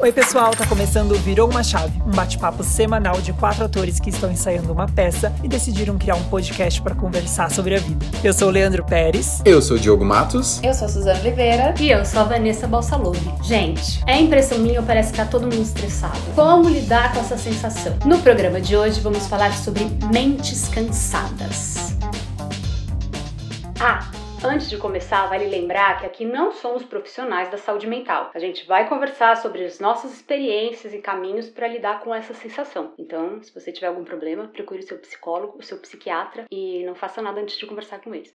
Oi, pessoal, tá começando o Virou uma Chave, um bate-papo semanal de quatro atores que estão ensaiando uma peça e decidiram criar um podcast para conversar sobre a vida. Eu sou o Leandro Pérez. Eu sou o Diogo Matos. Eu sou a Suzana Oliveira. E eu sou a Vanessa Balsalove. Gente, é impressão minha ou parece que tá todo mundo estressado? Como lidar com essa sensação? No programa de hoje vamos falar sobre mentes cansadas. Ah, Antes de começar, vale lembrar que aqui não somos profissionais da saúde mental. A gente vai conversar sobre as nossas experiências e caminhos para lidar com essa sensação. Então, se você tiver algum problema, procure o seu psicólogo, o seu psiquiatra e não faça nada antes de conversar com eles.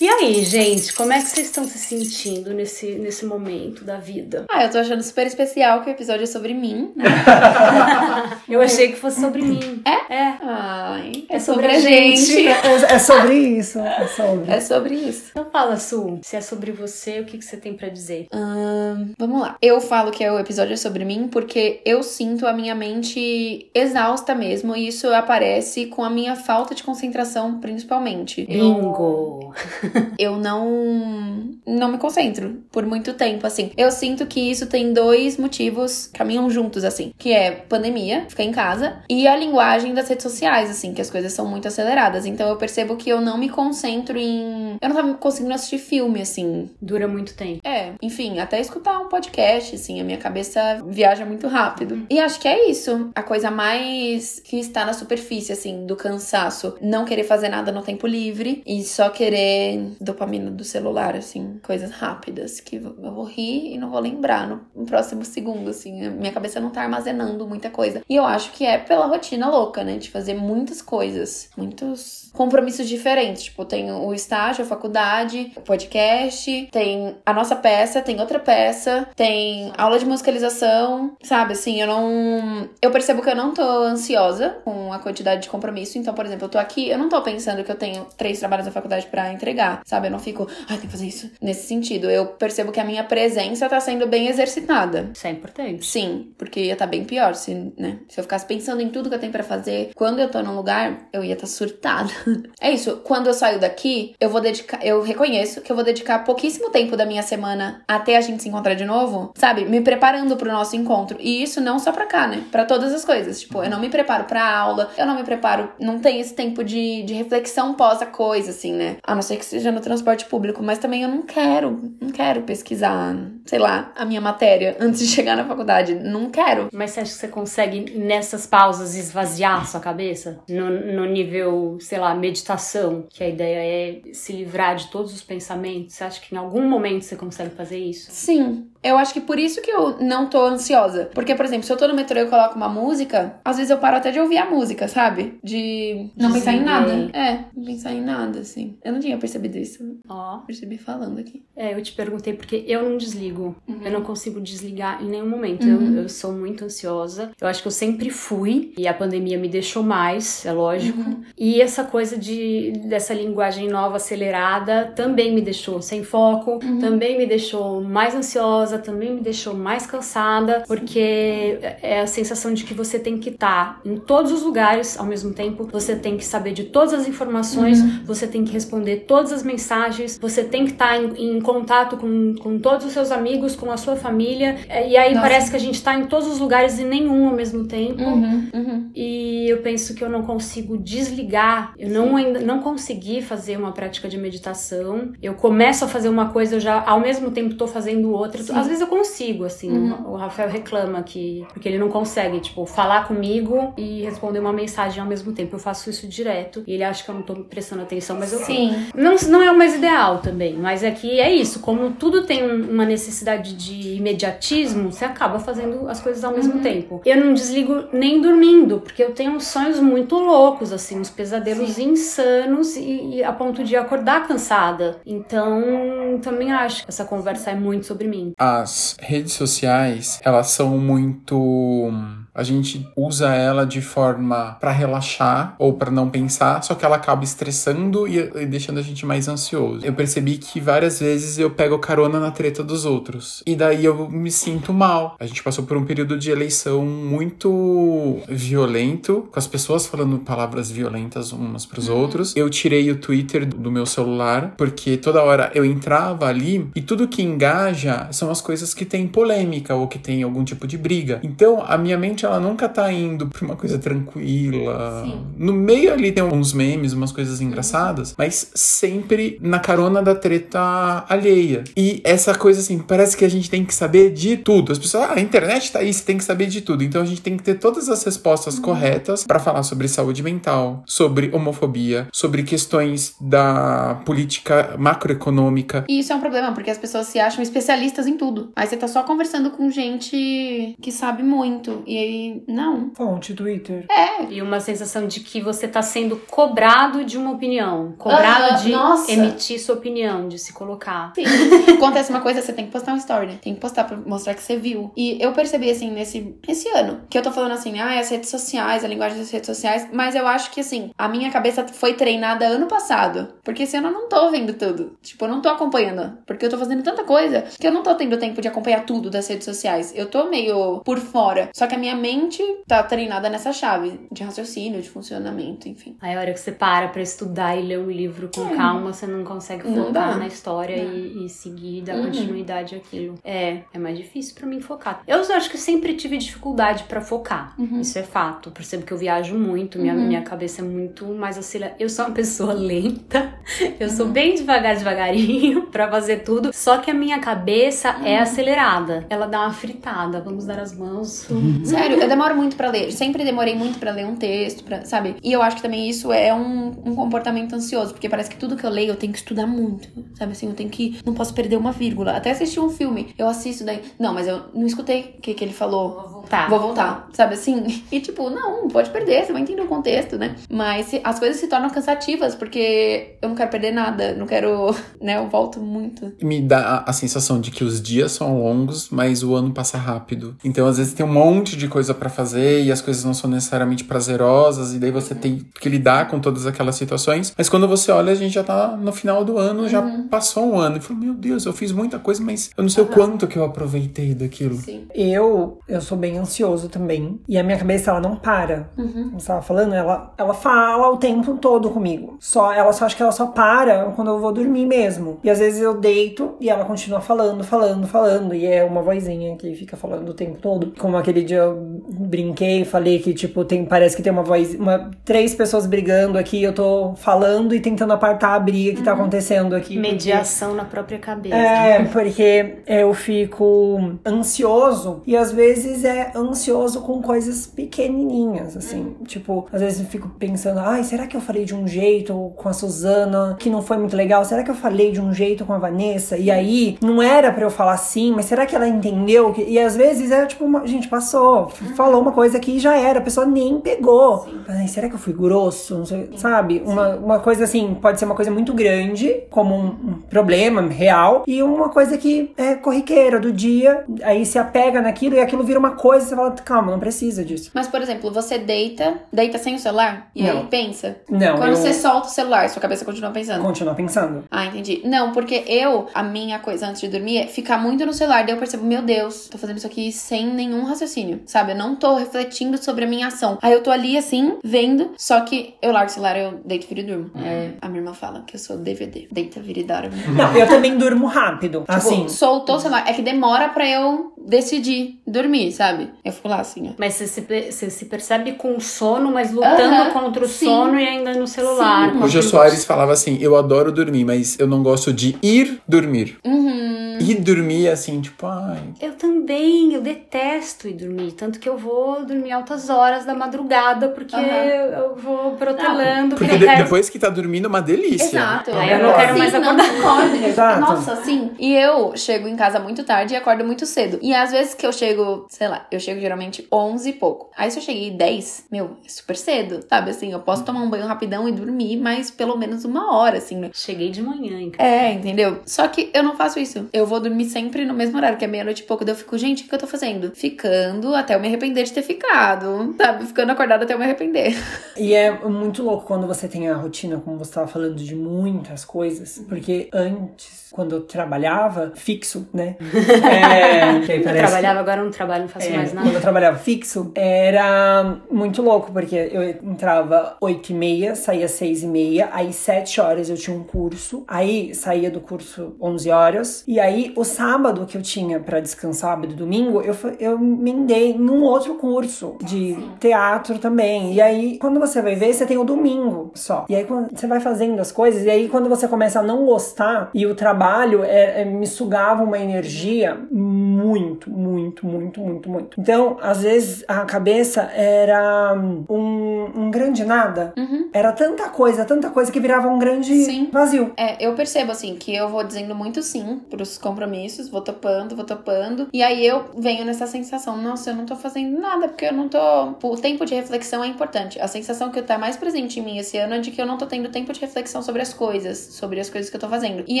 E aí, gente, como é que vocês estão se sentindo nesse, nesse momento da vida? Ah, eu tô achando super especial que o episódio é sobre mim. eu achei que fosse sobre mim. É? É. Ai, é, é sobre, sobre, a gente. gente. É, é, sobre isso. É sobre. É sobre isso. Então fala, Su, se é sobre você, o que, que você tem para dizer? Hum, vamos lá. Eu falo que o episódio é sobre mim porque eu sinto a minha mente exausta mesmo e isso aparece com a minha falta de concentração, principalmente. Bingo! Eu... eu não não me concentro por muito tempo, assim. Eu sinto que isso tem dois motivos, caminham juntos, assim, que é pandemia, ficar em casa, e a linguagem das redes sociais, assim, que as coisas são muito aceleradas. Então eu percebo que eu não me concentro em. Eu não tava conseguindo assistir filme, assim. Dura muito tempo. É, enfim, até escutar um podcast, assim, a minha cabeça viaja muito rápido. E acho que é isso. A coisa mais que está na superfície, assim, do cansaço. Não querer fazer nada no tempo livre e só querer dopamina do celular, assim, coisas rápidas que eu vou rir e não vou lembrar no, próximo segundo, assim. Minha cabeça não tá armazenando muita coisa. E eu acho que é pela rotina louca, né? De fazer muitas coisas, muitos compromissos diferentes. Tipo, tem o estágio, a faculdade, o podcast, tem a nossa peça, tem outra peça, tem aula de musicalização, sabe? Assim, eu não. Eu percebo que eu não tô ansiosa com a quantidade de compromisso. Então, por exemplo, eu tô aqui, eu não tô pensando que eu tenho três trabalhos da faculdade para entregar sabe? Eu não fico, ai, tem que fazer isso nesse sentido. Eu percebo que a minha presença tá sendo bem exercitada. Isso é importante. Sim, porque ia estar tá bem pior se, né? Se eu ficasse pensando em tudo que eu tenho para fazer, quando eu tô num lugar, eu ia estar tá surtada. é isso, quando eu saio daqui, eu vou dedicar, eu reconheço que eu vou dedicar pouquíssimo tempo da minha semana até a gente se encontrar de novo, sabe? Me preparando pro nosso encontro. E isso não só pra cá, né? Pra todas as coisas. Tipo, eu não me preparo pra aula, eu não me preparo, não tem esse tempo de, de reflexão pós a coisa, assim, né? A não ser que seja no transporte público, mas também eu não quero, não quero pesquisar, sei lá, a minha matéria antes de chegar na faculdade. Não quero. Mas você acha que você consegue, nessas pausas, esvaziar a sua cabeça? No, no nível, sei lá, meditação, que a ideia é se livrar de todos os pensamentos. Você acha que em algum momento você consegue fazer isso? Sim, eu acho que por isso que eu não tô ansiosa. Porque, por exemplo, se eu tô no metrô e eu coloco uma música, às vezes eu paro até de ouvir a música, sabe? De não pensar em nada. É, não pensar em nada, assim. Eu não tinha percebido isso. Ó. Oh. Percebi falando aqui. É, eu te perguntei porque eu não desligo. Uhum. Eu não consigo desligar em nenhum momento. Uhum. Eu, eu, sou muito ansiosa. Eu acho que eu sempre fui. E a pandemia me deixou mais, é lógico. Uhum. E essa coisa de dessa linguagem nova, acelerada, também me deixou sem foco. Uhum. Também me deixou mais ansiosa também me deixou mais cansada, porque é a sensação de que você tem que estar tá em todos os lugares ao mesmo tempo, você tem que saber de todas as informações, uhum. você tem que responder todas as mensagens, você tem que estar tá em, em, contato com, com todos os seus amigos, com a sua família, é, e aí Nossa. parece que a gente está em todos os lugares e nenhum ao mesmo tempo. Uhum, uhum. E eu penso que eu não consigo desligar, eu não, ainda, não consegui fazer uma prática de meditação. Eu começo a fazer uma coisa, eu já ao mesmo tempo estou fazendo outra. Sim às vezes eu consigo, assim. Uhum. O Rafael reclama que. Porque ele não consegue, tipo, falar comigo e responder uma mensagem ao mesmo tempo. Eu faço isso direto. E ele acha que eu não tô prestando atenção, mas eu Sim. Não, não é o mais ideal também. Mas é que é isso. Como tudo tem uma necessidade de imediatismo, você acaba fazendo as coisas ao mesmo uhum. tempo. Eu não desligo nem dormindo, porque eu tenho sonhos muito loucos, assim, uns pesadelos Sim. insanos e, e a ponto de acordar cansada. Então, também acho que essa conversa é muito sobre mim. Ah, as redes sociais, elas são muito a gente usa ela de forma para relaxar ou para não pensar, só que ela acaba estressando e, e, deixando a gente mais ansioso. Eu percebi que várias vezes eu pego carona na treta dos outros. E daí eu me sinto mal. A gente passou por um período de eleição muito violento, com as pessoas falando palavras violentas umas pros uhum. outros. Eu tirei o Twitter do meu celular, porque toda hora eu entrava ali e tudo que engaja são as coisas que tem polêmica ou que tem algum tipo de briga. Então, a minha mente ela nunca tá indo pra uma coisa tranquila. Sim. No meio ali tem uns memes, umas coisas engraçadas, mas sempre na carona da treta alheia. E essa coisa assim, parece que a gente tem que saber de tudo. As pessoas, ah, a internet tá aí, você tem que saber de tudo. Então a gente tem que ter todas as respostas uhum. corretas para falar sobre saúde mental, sobre homofobia, sobre questões da política macroeconômica. E isso é um problema, porque as pessoas se acham especialistas em tudo. Aí você tá só conversando com gente que sabe muito. E aí, não. Fonte Twitter. É. E uma sensação de que você tá sendo cobrado de uma opinião. Cobrado uh, de nossa. emitir sua opinião, de se colocar. Sim. Acontece uma coisa, você tem que postar uma story, né? Tem que postar pra mostrar que você viu. E eu percebi, assim, nesse esse ano, que eu tô falando assim, ah, as redes sociais, a linguagem das redes sociais, mas eu acho que, assim, a minha cabeça foi treinada ano passado. Porque esse ano eu não tô vendo tudo. Tipo, eu não tô acompanhando. Porque eu tô fazendo tanta coisa que eu não tô tendo tempo de acompanhar tudo das redes sociais. Eu tô meio por fora. Só que a minha mente tá treinada nessa chave de raciocínio, de funcionamento, enfim. Aí a hora que você para pra estudar e ler um livro com é. calma, você não consegue focar na história e, e, seguir, dar uhum. continuidade àquilo. É, é mais difícil para mim focar. Eu acho que sempre tive dificuldade para focar. Uhum. Isso é fato. Eu percebo que eu viajo muito, minha, uhum. minha cabeça é muito mais acelerada. Eu sou uma pessoa lenta, eu sou uhum. bem devagar, devagarinho para fazer tudo. Só que a minha cabeça é uhum. acelerada. Ela dá uma fritada. Vamos dar as mãos. Uhum. Sério, eu demoro muito para ler. Sempre demorei muito para ler um texto, pra, sabe? E eu acho que também isso é um, um comportamento ansioso, porque parece que tudo que eu leio eu tenho que estudar muito, sabe? Assim, eu tenho que. Não posso perder uma vírgula. Até assistir um filme, eu assisto daí. Não, mas eu não escutei o que, que ele falou. Vou voltar. Vou voltar, sabe assim? E tipo, não, pode perder, você vai entender o contexto, né? Mas se, as coisas se tornam cansativas, porque eu não quero perder nada, não quero. né? Eu volto muito. Me dá a, a sensação de que os dias são longos, mas o ano passa rápido. Então, às vezes, tem um monte de coisa para fazer e as coisas não são necessariamente prazerosas, e daí você tem que lidar com todas aquelas situações. Mas quando você olha, a gente já tá no final do ano, já uhum. passou um ano. E falou, meu Deus, eu fiz muita coisa, mas eu não sei uhum. o quanto que eu aproveitei daquilo. Sim. Eu, eu sou bem ansioso também. E a minha cabeça, ela não para. Uhum. Você tava falando, ela, ela fala o tempo todo comigo. Só, ela só acha que ela só para quando eu vou dormir mesmo. E às vezes eu deito e ela continua falando, falando, falando. E é uma vozinha que fica falando o tempo todo. Como aquele dia eu brinquei, falei que, tipo, tem, parece que tem uma voz, uma, três pessoas brigando aqui, eu tô falando e tentando apartar a briga que tá uhum. tá acontecendo aqui. Mediação porque... na própria cabeça. É, porque eu fico ansioso e às vezes é ansioso com coisas pequenininhas, assim. Uhum. Tipo, às vezes eu fico pensando, ai, será que eu falei de um jeito com a Suzana que não foi muito legal? Será que eu falei de um jeito com a Vanessa? E aí, não era para eu falar assim, mas será que ela entendeu? E às vezes é tipo, uma... gente, passou, falou uma coisa que já era, a pessoa nem pegou. Ai, será que eu fui grosso? Não sei, sabe? Uma, uma coisa assim, pode ser uma coisa muito grande, como um, um problema real, e uma coisa que é corriqueira do dia, aí se apega naquilo e aquilo vira uma coisa, você fala, calma, não precisa disso. Mas, por exemplo, você deita, deita sem o celular e não. aí pensa? Não. Quando eu... você solta o celular, sua cabeça continua pensando? Continua pensando. Ah, entendi. Não, porque eu, a minha coisa antes de dormir é ficar muito no celular, daí eu percebo, meu Deus, tô fazendo isso aqui sem nenhum raciocínio, sabe? Eu não tô refletindo sobre a minha ação. Aí eu tô ali assim, vendo, só que eu largo o celular, eu deito, viro e durmo. Uhum. É, a minha irmã fala que eu sou DVD. Deita, vira e dorme. Não, eu também durmo rápido. Tipo, assim. Soltou o celular. É que demora pra eu decidir dormir, sabe? Eu fico lá assim, ó. Mas você se, você se percebe com sono, mas lutando contra o sim. sono e ainda no celular. O Jô Soares falava assim: eu adoro dormir, mas eu não gosto de ir dormir. Uhum. Ir dormir assim, tipo, ai. Eu também, eu detesto ir dormir. Tanto que eu vou dormir altas horas da madrugada, porque uhum. eu vou protelando. Porque de, depois que tá dormindo é uma delícia. Exato. Aí eu não quero mais acordar. Exato. Nossa, sim. E eu chego em casa muito tarde e acordo muito cedo. E às vezes que eu chego, sei lá, eu chego geralmente 11 e pouco. Aí se eu cheguei 10, meu, é super cedo, sabe? Assim, eu posso tomar um banho rapidão e dormir, mas pelo menos uma hora, assim, né? Cheguei de manhã, casa. É, entendeu? Só que eu não faço isso. Eu vou dormir sempre no mesmo horário, que é meia-noite e pouco. Daí eu fico, gente, o que eu tô fazendo? Ficando até eu me arrepender de ter ficado, sabe? Ficando acordada até eu me arrepender. E é muito louco quando você tem a rotina, como você estava falando, de muitas coisas. Porque antes, quando eu trabalhava fixo, né? É, que aí Eu parece- trabalhava, agora eu não trabalho, não faço É, mais Quando nada. eu trabalhava fixo, era muito louco, porque eu entrava 8 e meia, saía 6 e meia, aí 7 horas eu tinha um curso, aí saía do curso 11 horas, e aí o sábado que eu tinha pra descansar, sábado e domingo, eu, eu emendei num outro curso de teatro também. E aí, quando você vai ver, você tem o domingo só. E aí, quando você vai fazendo as coisas, e aí, quando você começa a não gostar, e o trabalho é- é- me sugava uma energia muito, muito, muito, muito, muito. Então, às vezes, a cabeça era um, um grande nada. Era tanta coisa, tanta coisa que virava um grande Sim. vazio. É, eu percebo assim que eu vou dizendo muito sim pros compromissos, vou topando, vou topando. E aí eu venho nessa sensação, nossa, eu não tô fazendo nada, porque eu não tô. O tempo de reflexão é importante. A sensação que tá mais presente em mim esse ano é de que eu não tô tendo tempo de reflexão sobre as coisas, sobre as coisas que eu tô fazendo. E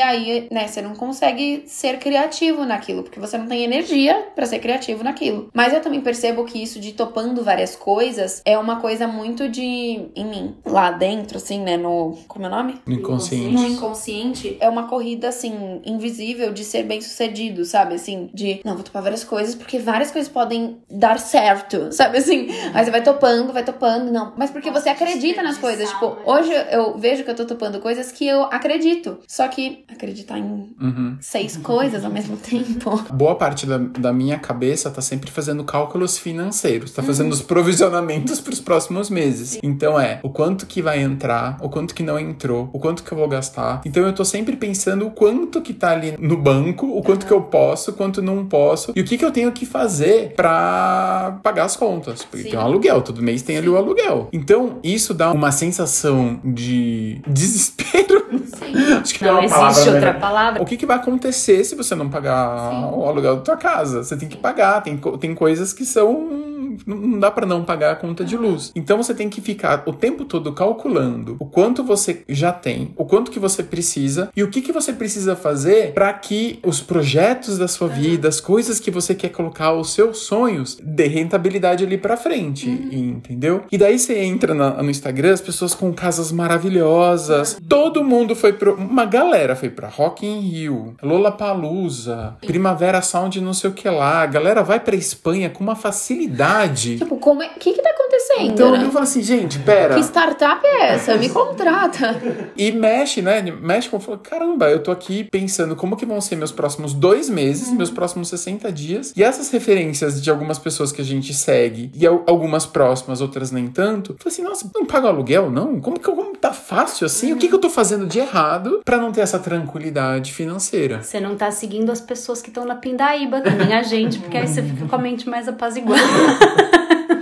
aí, né, você não consegue ser criativo naquilo, porque você não tem energia pra ser criativo naquilo. Mas eu também percebo que isso de topando várias coisas é uma coisa muito de. em mim. Lá dentro, assim, né, no. Como é o nome? No inconsciente. no inconsciente é uma corrida assim invisível de ser bem sucedido, sabe? Assim, de não vou topar várias coisas porque várias coisas podem dar certo, sabe? Assim, aí você vai topando, vai topando, não, mas porque você acredita nas coisas. Tipo, hoje eu vejo que eu tô topando coisas que eu acredito, só que acreditar em Uhum. seis coisas ao mesmo tempo. Boa parte da, da minha cabeça tá sempre fazendo cálculos financeiros, tá fazendo os provisionamentos pros próximos meses. Então é o quanto que vai entrar, o quanto que não entrou, o quanto que eu vou gastar. Então eu tô sempre pensando o quanto que tá ali no banco, o quanto que eu posso, o quanto não posso e o que que eu tenho que fazer pra pagar as contas. Porque Sim. tem um aluguel, todo mês tem ali o aluguel. Então isso dá uma sensação de desespero. Acho que Não é uma palavra existe outra melhor. palavra. O que, que vai acontecer se você não pagar Sim. o aluguel da tua casa? Você tem que pagar. Tem, tem coisas que são. Não dá pra não pagar a conta de luz. Então você tem que ficar o tempo todo calculando o quanto você já tem, o quanto que você precisa e o que, que você precisa fazer pra que os projetos da sua vida, as coisas que você quer colocar, os seus sonhos, dê rentabilidade ali pra frente. Entendeu? E daí você entra na- no Instagram, as pessoas com casas maravilhosas. Todo mundo foi pro. Uma galera foi pra Rock in Rio, Lollapalooza, Primavera Sound, não sei o que lá. A galera vai pra Espanha com uma facilidade. Tipo, como é. O que que tá acontecendo? Então né? eu falo assim, gente, pera. Que startup é essa? Me contrata. E mexe, né? Mexe com. fala, Caramba, eu tô aqui pensando como que vão ser meus próximos dois meses, meus próximos 60 dias. E essas referências de algumas pessoas que a gente segue, e al- algumas próximas, outras nem tanto. Falei assim, nossa, não paga aluguel, não? Como que eu- como tá fácil assim? O que, que eu tô fazendo de errado pra não ter essa tranquilidade financeira? Você não tá seguindo as pessoas que estão na pindaíba, que nem a gente, porque aí você fica com a mente mais apaziguada.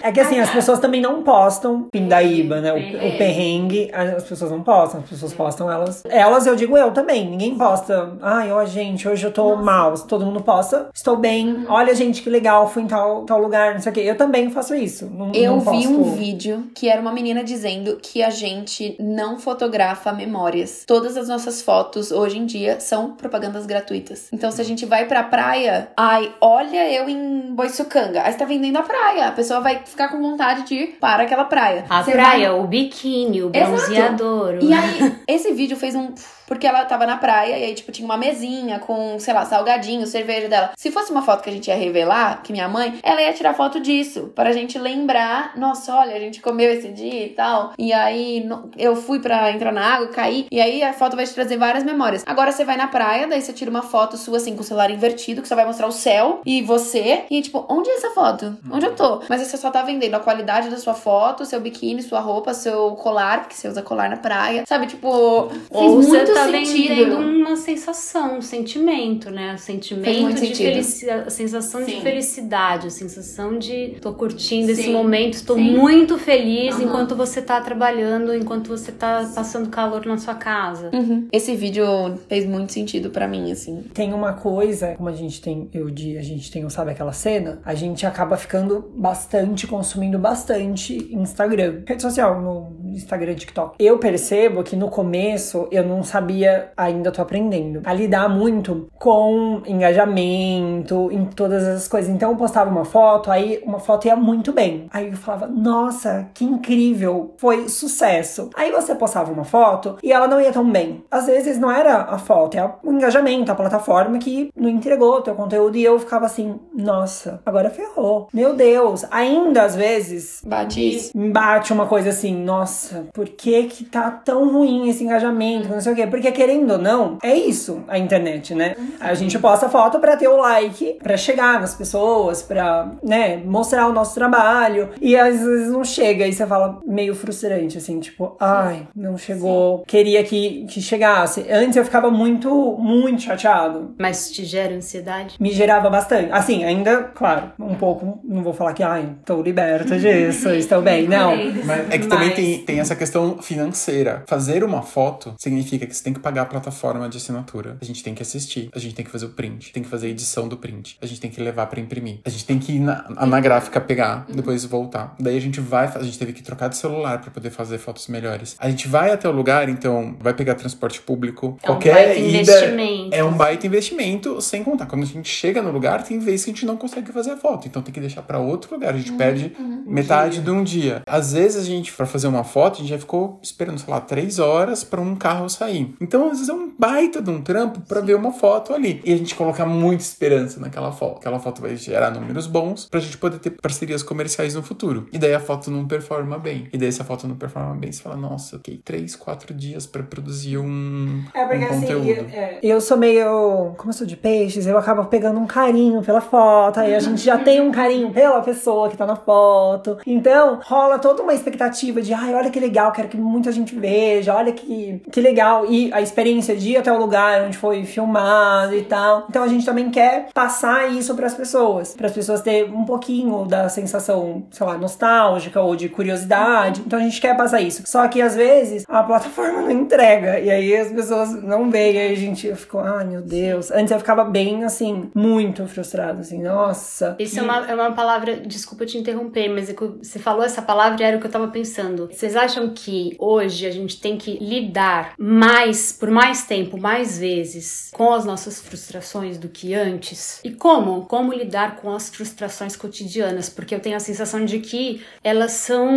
É que assim, as pessoas também não postam pindaíba, né? O, Perrengue. o perrengue, as pessoas não postam, as pessoas postam elas. Elas, eu digo eu também, ninguém posta. Ai, ó, gente, hoje eu tô mal. Todo mundo posta, estou bem. Olha, gente, que legal, fui em tal, tal lugar, não sei o quê. Eu também faço isso. Não, Eu não vi um vídeo que era uma menina dizendo que a gente não fotografa memórias. Todas as nossas fotos hoje em dia são propagandas gratuitas. Então, se a gente vai pra praia, ai, olha eu em Boiçucanga. Aí você tá vendendo a praia. A pessoa vai ficar com vontade de ir para aquela praia. A Você praia, vai- o biquíni, o Exato. bronzeador. o- E aí, esse vídeo fez um. Porque ela tava na praia e aí, tipo, tinha uma mesinha com, sei lá, salgadinho, cerveja dela. Se fosse uma foto que a gente ia revelar, que minha mãe, ela ia tirar foto disso. Pra gente lembrar, nossa, olha, a gente comeu esse dia e tal. E aí, eu fui pra entrar na água, caí. E aí, a foto vai te trazer várias memórias. Agora, você vai na praia, daí você tira uma foto sua, assim, com o celular invertido, que só vai mostrar o céu e você. E, tipo, onde é essa foto? Onde eu tô? Mas você só tá vendendo a qualidade da sua foto, seu biquíni, sua roupa, seu colar, porque você usa colar na praia. Sabe, tipo, você tá sentido. vendendo uma sensação, um sentimento, né? Sentimento muito de sentido. felicidade, a sensação de Sim. felicidade, a sensação de tô curtindo esse Sim. momento, estou Sim. muito feliz Aham. enquanto você tá trabalhando, enquanto você tá passando calor na sua casa. Uhum. Esse vídeo fez muito sentido pra mim, assim. Tem uma coisa, como a gente tem, eu de a gente tem, sabe aquela cena? A gente acaba ficando bastante, consumindo bastante Instagram. Rede social, no Instagram, TikTok. Eu percebo que no começo eu não sabia, ainda tô aprendendo, a lidar muito com engajamento, em todas essas coisas. Então eu postava uma foto, aí uma foto ia muito bem. Aí eu falava, nossa, que incrível, foi sucesso. Aí você postava uma foto e ela não ia tão bem. Às vezes não era a foto, é o engajamento, a plataforma que não entregou o teu conteúdo e eu ficava assim, nossa, agora ferrou. Meu Deus, ainda às vezes Bate isso. bate uma coisa assim, nossa, por que que tá tão ruim esse engajamento, não sei o quê? Porque querendo ou não, é isso a internet, né? A gente posta foto pra ter o like, pra chegar nas pessoas, pra, né, mostrar o nosso trabalho. E às vezes não chega e você fala meio frustrante, assim, tipo, ai, não chegou, queria que, que chegasse. Antes eu ficava muito, muito chateado. Mas te gera ansiedade? Me gerava bastante. Assim, ainda, claro, um pouco, não vou falar que, ai, tô liberta disso, estou bem. Não. Mas é que também Mas- tem, tem essa questão financeira. Fazer uma foto significa que você tem que pagar a plataforma de assinatura. A gente tem que assistir, a gente tem que fazer o print, tem que fazer a edição do print, a gente tem que levar pra imprimir, a gente tem que ir na, na gráfica pegar, depois voltar. Daí a gente vai, a gente teve que trocar de celular pra poder fazer fotos melhores. A gente vai até o lugar, então vai pegar transporte público, É um qualquer baita ida investimento. é um baita investimento, sem contar quando a gente chega no lugar, tem vezes que a gente não consegue fazer a foto, então tem que deixar pra outro lugar, a gente perde metade de um dia. Às vezes a gente, pra fazer uma foto, a gente já ficou esperando, sei lá, três horas pra um carro sair. Então, às vezes é um baita de um trampo pra ver uma foto ali. E a gente colocar muita esperança naquela foto. Aquela foto vai gerar números bons pra gente poder ter parcerias comerciais no futuro. E daí a foto não performa bem. E daí se a foto não performa bem, você fala, nossa, eu fiquei três, quatro dias pra produzir um, É porque um assim, conteúdo. eu, é, eu sou meio. Como eu sou de peixes, eu acabo pegando um carinho pela foto. Aí a gente já tem um carinho pela pessoa que tá na foto. Então, rola toda uma expectativa de, ai, olha que legal, quero que muita gente veja, olha que, que legal. E a experiência de ir até o lugar onde foi filmado e tal. Então a gente também quer passar isso pras pessoas. Para as pessoas terem um pouquinho da sensação, sei lá, nostálgica ou de curiosidade. Então a gente quer passar isso. Só que às vezes a plataforma não entrega. E aí as pessoas não veem. E aí a gente ficou, ai meu Deus. Antes eu ficava bem assim, muito frustrada, assim, nossa. Isso é uma, é uma palavra, desculpa te interromper, mas é você falou essa palavra e era o que eu tava pensando. Vocês acham que hoje a gente tem que lidar mais, por mais tempo, mais vezes, com as nossas frustrações do que antes? E como? Como lidar com as frustrações cotidianas? Porque eu tenho a sensação de que elas são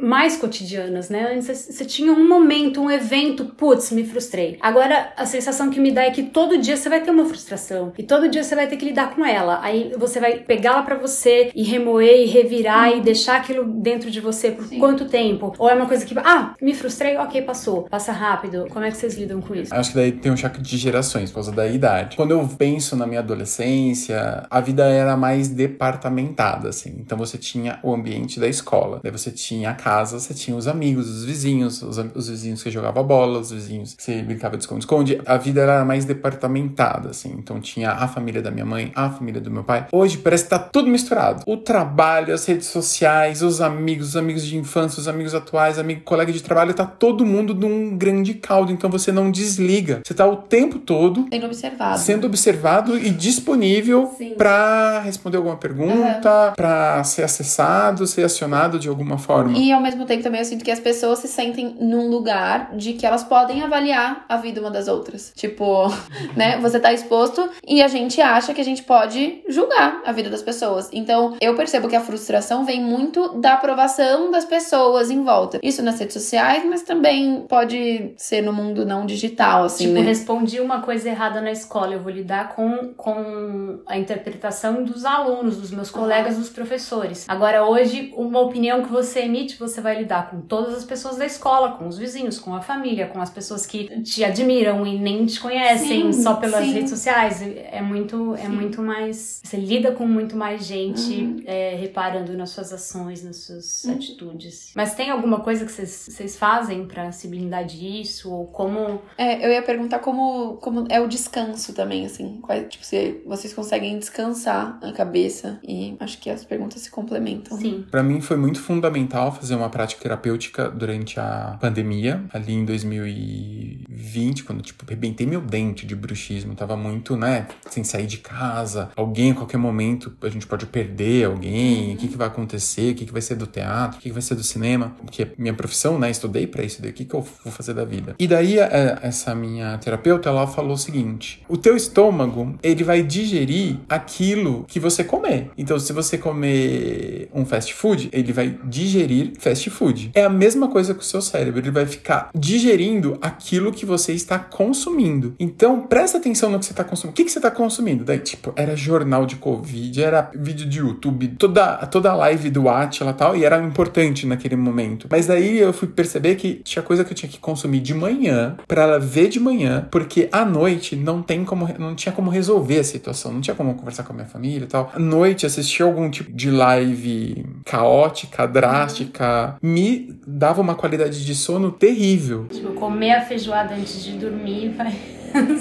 mais cotidianas, né? Antes você tinha um momento, um evento, putz, me frustrei. Agora a sensação que me dá é que todo dia você vai ter uma frustração e todo dia você vai ter que lidar com ela. Aí você vai pegá-la pra você e remoer e revirar e deixar aquilo dentro de você por quanto tempo? Ou é uma coisa que, ah, me frustrei, ok, passou. Passa rápido. Como é que vocês lidam com isso? Acho que daí tem um choque de gerações, por causa da idade. Quando eu penso na minha adolescência, a vida era mais departamentada, assim. Então você tinha o ambiente da escola, daí você tinha a casa, você tinha os amigos, os vizinhos, os, os vizinhos que jogavam bola, os vizinhos que você brincava de esconde-esconde. A vida era mais departamentada, assim. Então tinha a família da minha mãe, a família do meu pai. Hoje parece que tá tudo misturado. O trabalho, as redes sociais, os amigos, os amigos de infância, os amigos atuais, amigo, colega de trabalho, tá todo mundo num grande caldo. Então você não desliga. Você tá o tempo todo Sendo observado. sendo observado e disponível pra responder alguma pergunta, pra ser acessado, ser acionado de alguma forma. E ao mesmo tempo também eu sinto que as pessoas se sentem num lugar de que elas podem avaliar a vida uma das outras. Tipo, né? Você tá exposto e a gente acha que a gente pode julgar a vida das pessoas. Então, eu percebo que a frustração vem muito da aprovação das pessoas em volta. Isso nas redes sociais, mas também pode ser no mundo não digital, assim, tipo, né? respondi uma coisa errada na escola, eu vou lidar com, com a interpretação dos alunos, dos meus colegas, dos professores. Agora, hoje, uma opinião que você emite, você vai lidar com todas as pessoas da escola, com os vizinhos, com a família, com as pessoas que te admiram e nem te conhecem Sim, só pelas sim. redes sociais. É muito, é muito mais. Você lida com muito mais gente Uhum. é, reparando nas suas ações, nas suas atitudes. Mas tem alguma coisa que vocês fazem pra se blindar disso? Ou como. É, eu ia perguntar como, como é o descanso também, assim. Qual, tipo, se vocês conseguem descansar a cabeça. E acho que as perguntas se complementam. Sim. Para mim foi muito fundamental fazer uma prática terapêutica durante a pandemia, ali em 2020, quando tipo rebentei meu dente de bruxismo, tava muito, né, sem sair de casa. Alguém a qualquer momento a gente pode perder alguém, o que, que vai acontecer, o que, que vai ser do teatro, o que, que vai ser do cinema, porque é minha profissão, né, estudei para isso daí, o que, que eu vou fazer da vida. E daí a, essa minha terapeuta, ela falou o seguinte: o teu estômago, ele vai digerir aquilo que você comer. Então, se você comer um fast food, ele vai digerir fast food. É a mesma coisa com o seu cérebro, ele vai ficar digerindo aquilo que você está consumindo. Então, presta atenção no que você está consumindo. O que, que você está consumindo? Daí, tipo, era jornal de Covid, era vídeo de YouTube, toda, toda live do Atila tal, e era importante naquele momento. Mas daí eu fui perceber que tinha coisa que eu tinha que consumir de manhã, para ela ver de manhã, porque à noite não tem como, não tinha como resolver a situação, não tinha como conversar com a minha família e tal. À noite, assistir algum tipo de live caótica, drástica, me dava uma qualidade de sono terrível. Tipo, comer a feijoada antes de dormir vai.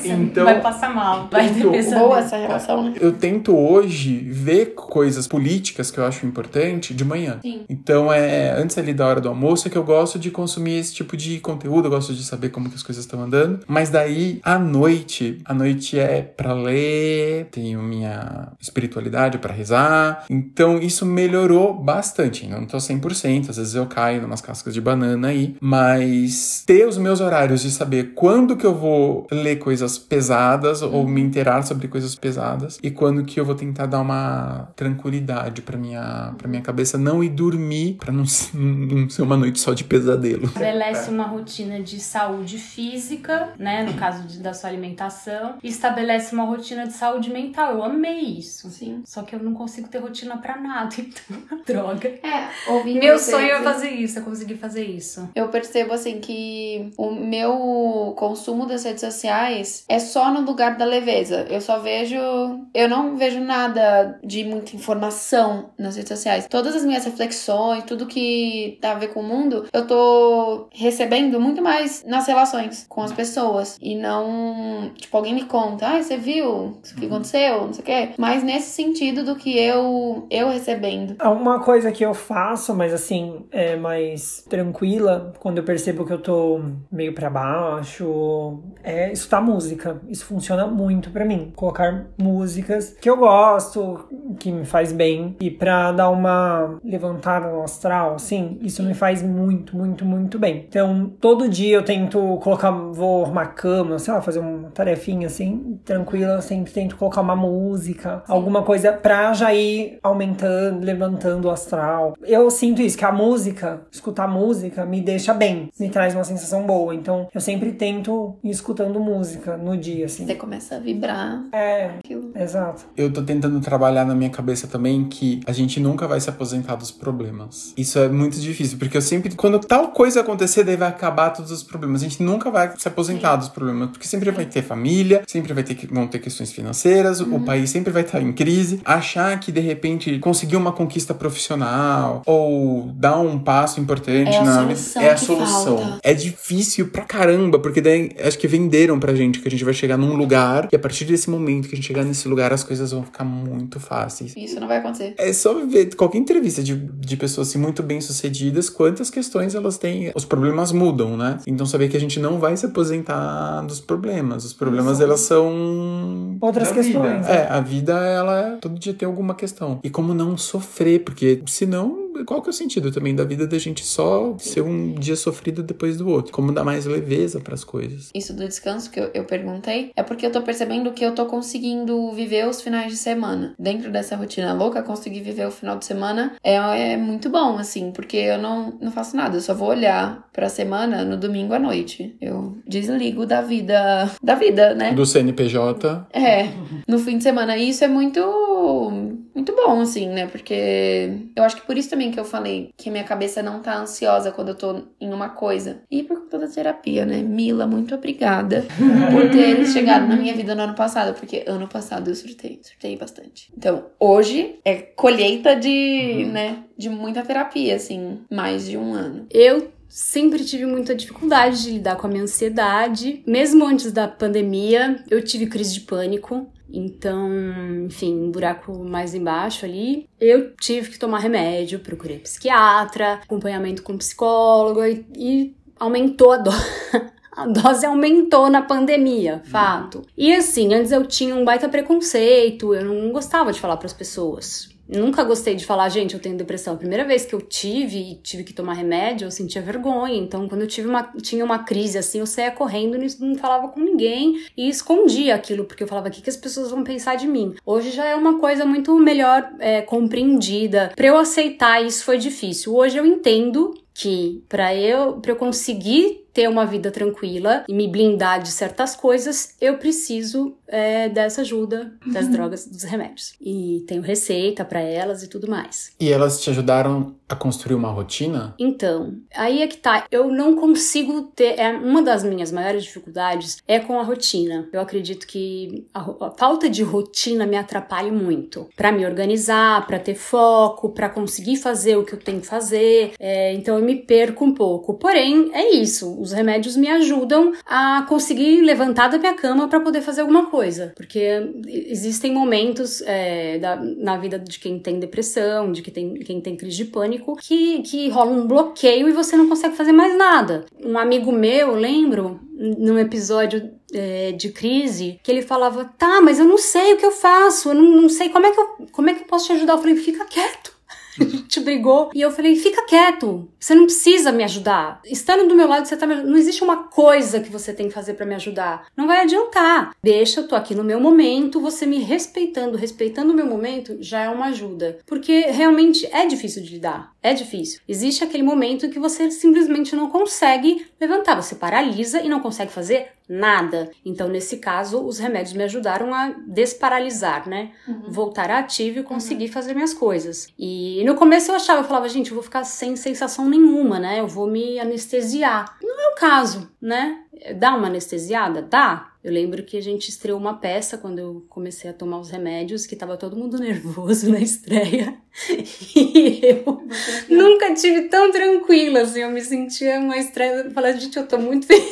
Então- vai passar mal. Vai ter Então, pesadelo. Boa essa relação, né? Eu tento hoje ver coisas políticas que eu acho importante de manhã. Sim. Então é antes ali da hora do almoço que eu gosto de consumir esse tipo de conteúdo, eu gosto de saber como que as coisas estão andando. Mas daí à noite, a noite é pra ler, tenho minha espiritualidade pra rezar. Então isso melhorou bastante. Ainda não tô 100%, às vezes eu caio numas cascas de banana aí, mas ter os meus horários de saber quando que eu vou ler coisas pesadas ou me inteirar sobre coisas pesadas e quando que eu vou tentar dar uma tranquilidade pra minha para minha cabeça não ir dormir pra não, não ser uma noite só de pesadelo. Estabelece uma rotina de saúde física, né? No caso de- da sua alimentação. E estabelece uma rotina de saúde mental. Eu amei isso. Sim. Só que eu não consigo ter rotina pra nada, então. Droga. É, ouvindo Meu vocês, sonho é fazer isso, é conseguir fazer isso. Eu percebo assim que o meu consumo das redes sociais é só no lugar da leveza. Eu só vejo. Eu não vejo nada de muita informação nas redes sociais. Todas as minhas reflexões, tudo que tá a ver com o mundo, eu tô recebendo muito mais nas relações com as pessoas. E não. Tipo, alguém me conta, ah, você viu isso que aconteceu? Não sei o quê. Mas nesse sentido do que eu, eu recebendo. Uma coisa que eu faço, mas assim, é mais tranquila, quando eu percebo que eu tô meio pra baixo, é escutar música. Isso funciona muito pra mim. Colocar músicas que eu gosto, que me faz bem. E pra dar uma levantada no astral, assim, isso me faz muito, muito, muito bem. Então, todo dia eu tento colocar, vou arrumar a cama, sei lá, fazer uma tarefinha assim, tranquila, eu sempre tento colocar uma música, alguma coisa pra já ir aumentando, levantando o astral. Eu sinto isso, que a música, escutar música, me deixa bem, me traz uma sensação boa. Então, eu sempre tento ir escutando música no dia, assim. Você começa a vibrar É, aquilo. exato. Eu tô tentando trabalhar na minha cabeça também que a gente nunca vai se aposentar dos problemas. Isso é muito difícil, porque eu sempre, quando tal coisa acontecer, daí vai acabar todos os problemas. A gente nunca vai se aposentar dos problemas, porque sempre vai ter família, sempre vai ter que vão ter questões financeiras, o país sempre vai estar em crise. Achar que de repente conseguir uma conquista profissional ou dar um passo importante É a na solução é a solução. falta. É difícil pra caramba, porque daí acho que venderam pra gente que a gente vai chegar num lugar e a partir desse momento que a gente chegar nesse lugar as coisas vão ficar muito fáceis. Isso não vai acontecer. É só ver qualquer entrevista de, de pessoas assim, muito bem sucedidas, quantas questões elas têm. Os problemas mudam, né? Então saber que a gente não vai se aposentar dos problemas. Os problemas, elas são. Outras da vida. questões, É, a vida, ela todo dia tem alguma questão. E como não sofrer, porque senão, qual que é o sentido também da vida da gente só ser um dia sofrido depois do outro? Como dar mais leveza pras coisas. Isso do descanso que eu, eu perguntei é porque eu tô percebendo que eu tô conseguindo viver os finais de semana. Dentro dessa rotina louca, conseguir viver o final de semana é, é muito bom, assim, porque eu não, não faço nada. Eu só vou olhar pra semana no domingo à noite. Eu desligo da vida. Da vida, né? Do CNPJ. É, no fim de semana. E isso é muito, muito bom, assim, né? Porque eu acho que por isso também que eu falei que minha cabeça não tá ansiosa quando eu tô em uma coisa. E por conta da terapia, né? Mila, muito obrigada por ter chegado na minha vida no ano passado, porque ano passado eu surtei, surtei bastante. Então, hoje é colheita de, né, de muita terapia, assim, mais de um ano. Eu sempre tive muita dificuldade de lidar com a minha ansiedade. Mesmo antes da pandemia, eu tive crise de pânico. Então, enfim, um buraco mais embaixo ali. Eu tive que tomar remédio, procurei psiquiatra, acompanhamento com psicólogo e, e aumentou a dose. A dose aumentou na pandemia, fato. E assim, antes eu tinha um baita preconceito, eu não gostava de falar para as pessoas. Nunca gostei de falar, gente, eu tenho depressão. A primeira vez que eu tive e tive que tomar remédio, eu sentia vergonha. Então, quando eu tive uma, tinha uma crise assim, eu saía correndo não falava com ninguém e escondia aquilo, porque eu falava, o que, que as pessoas vão pensar de mim? Hoje já é uma coisa muito melhor é, compreendida. Para eu aceitar isso foi difícil. Hoje eu entendo que para eu, pra eu conseguir ter uma vida tranquila e me blindar de certas coisas, eu preciso é, dessa ajuda das uhum. drogas, dos remédios. E tenho receita para elas e tudo mais. E elas te ajudaram a construir uma rotina? Então, aí é que tá. Eu não consigo ter. É, uma das minhas maiores dificuldades é com a rotina. Eu acredito que a, a falta de rotina me atrapalha muito para me organizar, para ter foco, para conseguir fazer o que eu tenho que fazer. É, então eu me perco um pouco. Porém, é isso os remédios me ajudam a conseguir levantar da minha cama para poder fazer alguma coisa. Porque existem momentos é, da, na vida de quem tem depressão, de quem tem, quem tem crise de pânico, que, que rola um bloqueio e você não consegue fazer mais nada. Um amigo meu, lembro, num episódio é, de crise, que ele falava: Tá, mas eu não sei o que eu faço, eu não, não sei como é, que eu, como é que eu posso te ajudar. Eu falei: Fica quieto gente brigou. E eu falei: fica quieto, você não precisa me ajudar. Estando do meu lado, você tá me. Não existe uma coisa que você tem que fazer para me ajudar. Não vai adiantar. Deixa, eu tô aqui no meu momento, você me respeitando, respeitando o meu momento, já é uma ajuda. Porque realmente é difícil de lidar. É difícil. Existe aquele momento que você simplesmente não consegue levantar, você paralisa e não consegue fazer nada. Então, nesse caso, os remédios me ajudaram a desparalisar, né? Uhum. Voltar ativo e conseguir uhum. fazer minhas coisas. E no começo eu achava, eu falava, gente, eu vou ficar sem sensação nenhuma, né? Eu vou me anestesiar. Não é o caso, né? Dá uma anestesiada? Dá. Eu lembro que a gente estreou uma peça quando eu comecei a tomar os remédios, que tava todo mundo nervoso na estreia. E eu nunca tive tão tranquila, assim, eu me sentia uma estreia, falando, gente, eu tô muito feliz.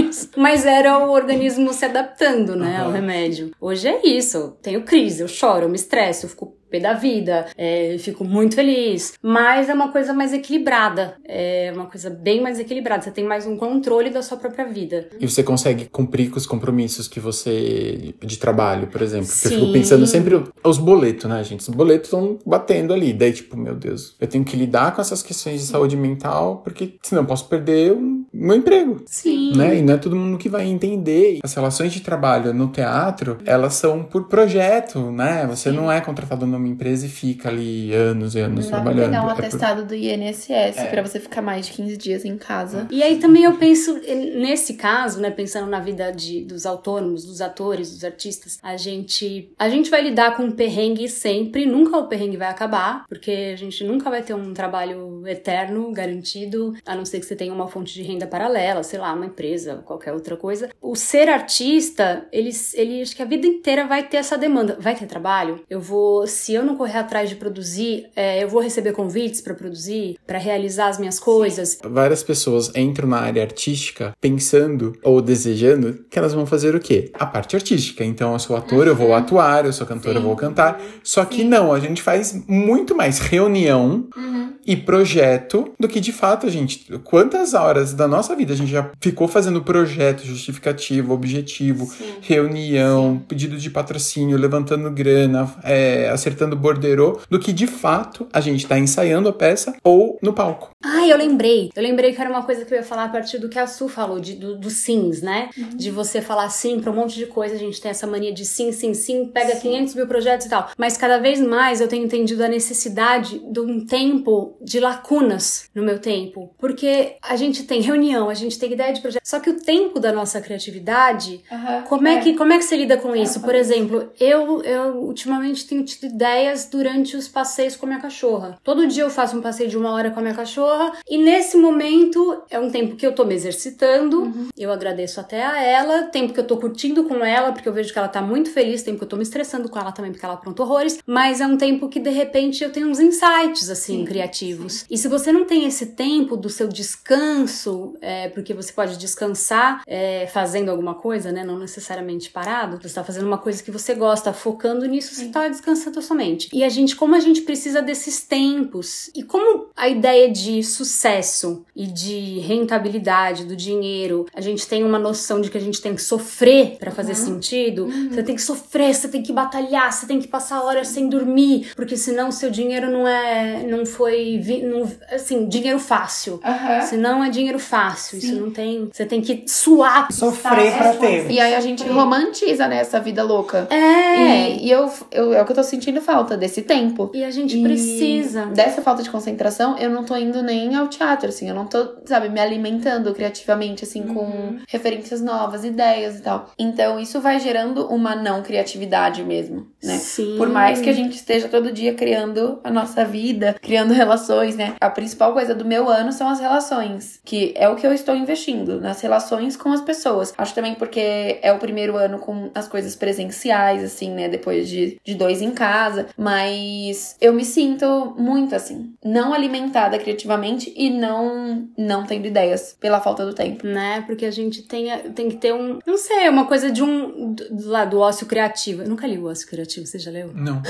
Mas era o organismo se adaptando, né, uhum. ao remédio. Hoje é isso, eu tenho crise, eu choro, eu me estresso, eu fico pé da vida, é, fico muito feliz. Mas é uma coisa mais equilibrada, é uma coisa bem mais equilibrada. Você tem mais um controle da sua própria vida. E você consegue cumprir com os compromissos que você. de trabalho, por exemplo. Porque eu fico pensando sempre os boletos, né, gente? Os boletos estão batendo ali. Daí, tipo, meu Deus, eu tenho que lidar com essas questões de saúde mental, porque senão eu posso perder o meu emprego. Sim. Né? E não é todo mundo que vai entender. As relações de trabalho no teatro, elas são por projeto, né? Você Sim. não é contratado numa empresa e fica ali anos e anos não trabalhando. Dá um atestado é por... do INSS é. para você ficar mais de 15 dias em casa. E aí também eu penso, nesse caso, né, pensando na vida de, dos autônomos, dos atores, dos artistas, a gente, a gente vai lidar com um perrengue sempre, nunca o perrengue vai acabar, porque a gente nunca vai ter um trabalho eterno, garantido, a não ser que você tenha uma fonte de renda paralela, sei lá, uma empresa, qualquer outra coisa. O ser artista, ele, ele acho que a vida inteira vai ter essa demanda. Vai ter trabalho? Eu vou, se eu não correr atrás de produzir, é, eu vou receber convites para produzir, para realizar as minhas coisas. Várias pessoas entram na área artística pensando ou desejando que elas vão fazer o quê? A parte artística. Então, eu sou ator, uhum. eu vou atuar, eu sou cantora, Sim. eu vou cantar. Só que Sim. não, a gente faz muito mais reunião uhum. e projeto do que de fato, a gente. Quantas horas da nossa vida a gente já ficou fazendo projeto justificativo, objetivo, Sim. reunião, pedido de patrocínio, levantando grana, é, acertando borderô do que de fato a gente tá ensaiando a peça ou no palco. Ah, eu lembrei. Eu lembrei que era uma coisa que eu ia falar a partir do que a Su falou, de, do, do sims, né? Uhum. De você falar sim pra um monte de coisa. A gente tem essa mania de sim, sim, sim, pega sim. 500 mil projetos e tal. Mas cada vez mais eu tenho entendido a necessidade de um tempo de lacunas no meu tempo. Porque a gente tem reunião, a gente tem ideia de projeto. Só que o tempo da nossa criatividade, uhum. como, é. é. que, como é que você lida com é, isso? Por exemplo, eu, eu ultimamente tenho tido ideias durante os passeios com a minha cachorra. Todo dia eu faço um passeio de uma hora com a minha cachorra e nesse momento é um tempo que eu tô me exercitando. Uhum. Eu agradeço até a ela, tempo que eu tô curtindo com ela, porque eu vejo que ela tá muito feliz, tempo que eu tô me estressando com ela também, porque ela apronta horrores, mas é um tempo que de repente eu tenho uns insights assim Sim. criativos criativos. E se você não tem esse tempo do seu descanso, é, porque você pode descansar é, fazendo alguma coisa, né? Não necessariamente parado. Você está fazendo uma coisa que você gosta, focando nisso, você está descansando a sua mente. E a gente, como a gente precisa desses tempos, e como a ideia de sucesso e de rentabilidade do dinheiro, a gente tem uma noção de que a gente tem que sofrer para fazer uhum. sentido. Uhum. Você tem que sofrer, você tem que batalhar, você tem que passar horas sem dormir, porque senão seu dinheiro não é, não foi, não, assim, dinheiro fácil. Uhum. Senão é dinheiro fácil. Sim. Isso não tem, você tem que suar, sofrer para ter. E aí a gente romantiza né, essa vida louca. É. E, e eu, eu, é o que eu tô sentindo falta desse tempo. E a gente e precisa dessa falta de concentração. Eu não tô indo nem ao teatro, assim. Eu não tô, sabe, me alimentando criativamente, assim, uhum. com referências novas, ideias e tal. Então isso vai gerando uma não criatividade mesmo, né? Sim. Por mais que a gente esteja todo dia criando a nossa vida, criando relações, né? A principal coisa do meu ano são as relações, que é o que eu estou investindo, nas relações com as pessoas. Acho também porque é o primeiro ano com as coisas presenciais, assim, né? Depois de, de dois em casa. Mas eu me sinto muito assim, não alimentada criativamente e não, não tendo ideias pela falta do tempo. Né? Porque a gente tem, tem que ter um. Não sei, uma coisa de um. Do, lá do ócio criativo. Eu nunca li o ócio criativo, você já leu? Não.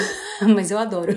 Mas eu adoro.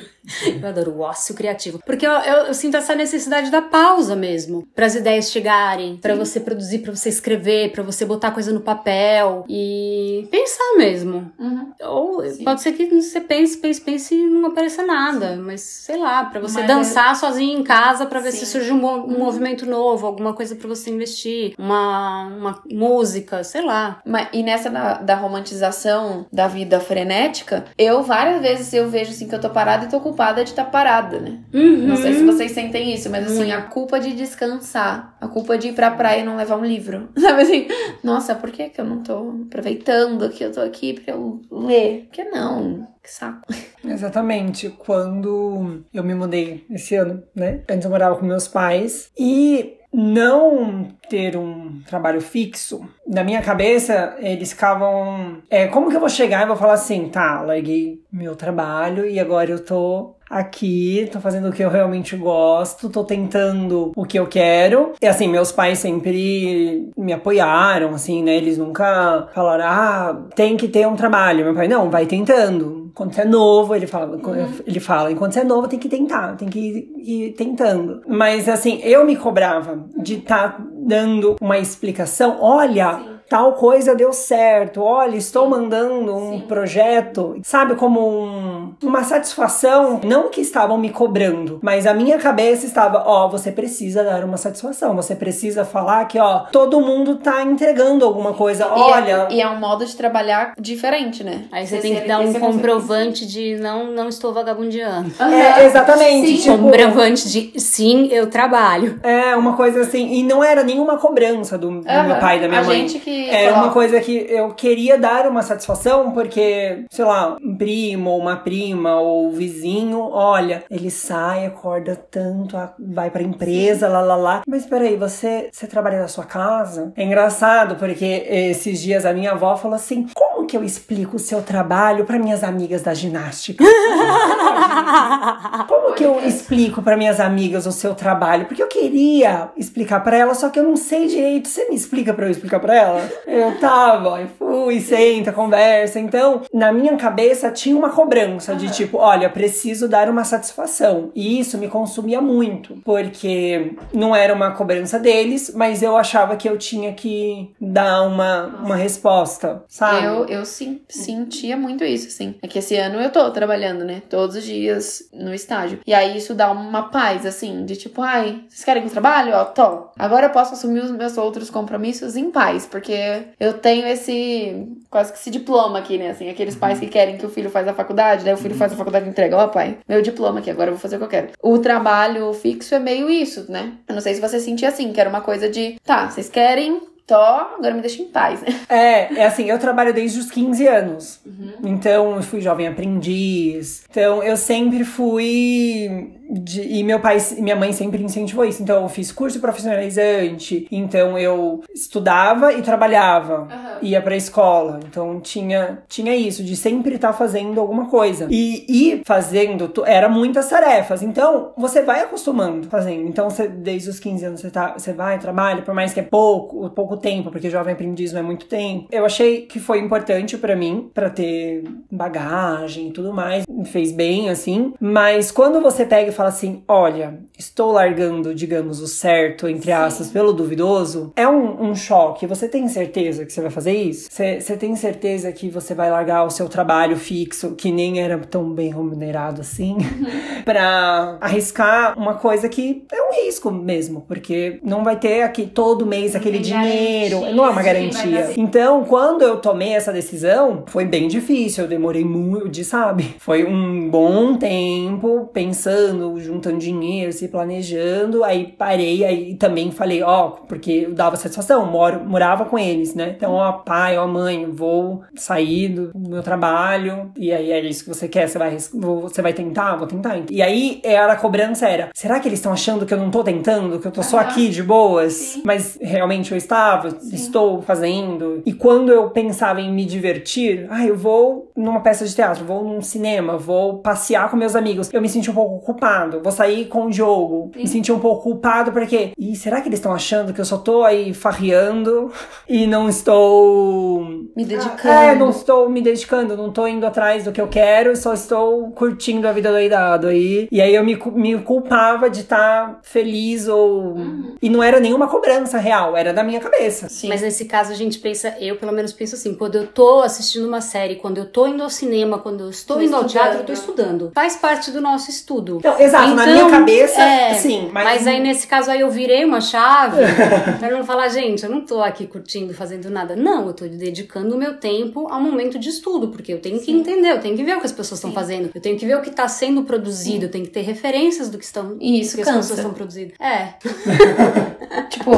Eu adoro o ócio criativo. Porque eu, eu, eu sinto essa necessidade da pausa mesmo. para as ideias chegarem, para você produzir, para você escrever, para você botar coisa no papel e pensar mesmo. Uhum. Ou Sim. pode ser que você pense, pense, pense e não apareça nada. Sim. Mas sei lá, para você Mas dançar é... sozinho em casa para ver Sim. se surge um, um uhum. movimento novo, alguma coisa para você investir, uma, uma música, sei lá. Mas, e nessa da, da romantização da vida frenética, eu várias vezes eu vejo assim que eu tô parada e tô culpada de estar tá parada, né? Uhum. Não sei se vocês sentem isso, mas assim, a culpa de descansar, a culpa de ir pra praia e não levar um livro. Sabe assim? Nossa, por que, que eu não tô aproveitando que eu tô aqui pra eu ler? Por que não? Que saco. Exatamente. Quando eu me mudei esse ano, né? Antes eu morava com meus pais e não ter um trabalho fixo, na minha cabeça, eles ficavam. É, como que eu vou chegar e vou falar assim, tá, larguei meu trabalho e agora eu tô aqui, tô fazendo o que eu realmente gosto, tô tentando o que eu quero. E assim, meus pais sempre me apoiaram, assim, né? Eles nunca falaram, ah, tem que ter um trabalho. Meu pai, não, vai tentando. Quando você é novo, ele fala, uhum. ele fala, enquanto você é novo, tem que tentar, tem que ir, ir tentando. Mas assim, eu me cobrava de estar tá dando uma explicação. Olha, Sim tal coisa deu certo, olha, estou mandando um Sim. projeto, sabe, como um, uma satisfação, não que estavam me cobrando, mas a minha cabeça estava, ó, oh, você precisa dar uma satisfação, você precisa falar que, ó, todo mundo tá entregando alguma coisa, e é- olha. É, e é um modo de trabalhar diferente, né? Aí você, você tem que dar um comprovante de não, não estou vagabundeando. Uhum. É, exatamente. Sim. Tipo, comprovante de sim, eu trabalho. É, uma coisa assim, e não era nenhuma cobrança do, do uhum. meu pai e da minha a mãe. Gente que era uma coisa que eu queria dar uma satisfação, porque, sei lá, um primo, uma prima, ou vizinho, olha, ele sai, acorda tanto, vai pra empresa, lá, lá, lá. Mas peraí, você, você trabalha na sua casa? É engraçado, porque esses dias a minha avó falou assim: como que eu explico o seu trabalho para minhas amigas da ginástica? como que eu explico para minhas amigas o seu trabalho? Porque eu queria explicar para ela, só que eu não sei direito. Você me explica para eu explicar para ela? Eu tava, e fui, senta, conversa. Então, na minha cabeça tinha uma cobrança de tipo, olha, preciso dar uma satisfação. E isso me consumia muito, porque não era uma cobrança deles, mas eu achava que eu tinha que dar uma, uma resposta, sabe? Eu, eu sim, sentia muito isso, assim. É que esse ano eu tô trabalhando, né? Todos os dias no estágio. E aí isso dá uma paz, assim, de tipo, ai, vocês querem que eu trabalhe? Ó, tô. Agora eu posso assumir os meus outros compromissos em paz, porque eu tenho esse quase que esse diploma aqui, né? Assim, aqueles pais que querem que o filho faz a faculdade, daí o filho faz a faculdade e entrega, ó, oh, pai, meu diploma aqui, agora eu vou fazer o que eu quero. O trabalho fixo é meio isso, né? Eu não sei se você sentia assim, que era uma coisa de, tá, vocês querem Tó, agora me deixa em paz, né? É, é assim, eu trabalho desde os 15 anos. Então, eu fui jovem aprendiz. Então, eu sempre fui. De- e meu pai e minha mãe sempre incentivou isso. Então, eu fiz curso profissionalizante. Então, eu estudava e trabalhava. Ia pra escola. Então, tinha, tinha isso, de sempre estar fazendo alguma coisa. E ir fazendo tu- era muitas tarefas. Então, você vai acostumando fazendo. Então, você, desde os 15 anos, você, tá, você vai, trabalha, por mais que é pouco, pouco tempo, porque jovem aprendiz não é muito tempo. Eu achei que foi importante pra mim, pra ter bagagem e tudo mais. Me fez bem, assim. Mas quando você pega e fala assim: olha, estou largando, digamos, o certo, entre aspas, pelo duvidoso, é um, um choque. Você tem certeza que você vai fazer isso? Você, você tem certeza que você vai largar o seu trabalho fixo, que nem era tão bem remunerado assim, pra arriscar uma coisa que é um risco mesmo, porque não vai ter aqui todo mês aquele dinheiro, garantia não é uma garantia. Então, quando eu tomei essa decisão, foi bem difícil, eu demorei muito, de, sabe? Foi um bom tempo pensando, juntando dinheiro, se planejando, aí parei, aí também falei, ó, porque eu dava satisfação, moro, morava com eles, né? Então, ó, pai, ó, mãe, vou sair do meu trabalho, e aí é isso que você quer, você vai, você vai tentar? Vou tentar. E aí, era a cobrança era, será que eles estão achando que eu não tô tentando, que eu tô só aqui de boas? Mas realmente eu estava, estou fazendo. E quando eu pensava em me divertir, ah, eu vou numa peça de teatro, vou num cinema, vou passear com meus amigos. Eu me senti um pouco culpado. Vou sair com o Diogo. Me senti um pouco culpado porque, e será que eles estão achando que eu só tô aí farreando e não estou Me dedicando. é, não estou me dedicando, não estou indo atrás do que eu quero, só estou curtindo a vida doidado aí. E aí eu me, me culpava de estar feliz ou. E não era nenhuma cobrança real, era da minha cabeça. Sim. Mas nesse caso a gente pensa, eu pelo menos penso assim, quando eu tô assistindo uma série, quando eu tô indo ao cinema, quando eu estou Tô indo ao estudando. teatro, eu tô estudando. Faz parte do nosso estudo. Não, exato, na Então, minha cabeça, é, sim. Mas, Mas aí nesse caso aí eu virei uma chave pra não falar, gente, eu não tô aqui curtindo, fazendo nada. Não, eu tô dedicando o meu tempo ao momento de estudo, porque eu tenho que entender, eu tenho que ver o que as pessoas estão fazendo, eu tenho que ver o que tá sendo produzido, eu tenho que ter referências do que estão isso que as cansa. pessoas estão produzindo. É, Tipo,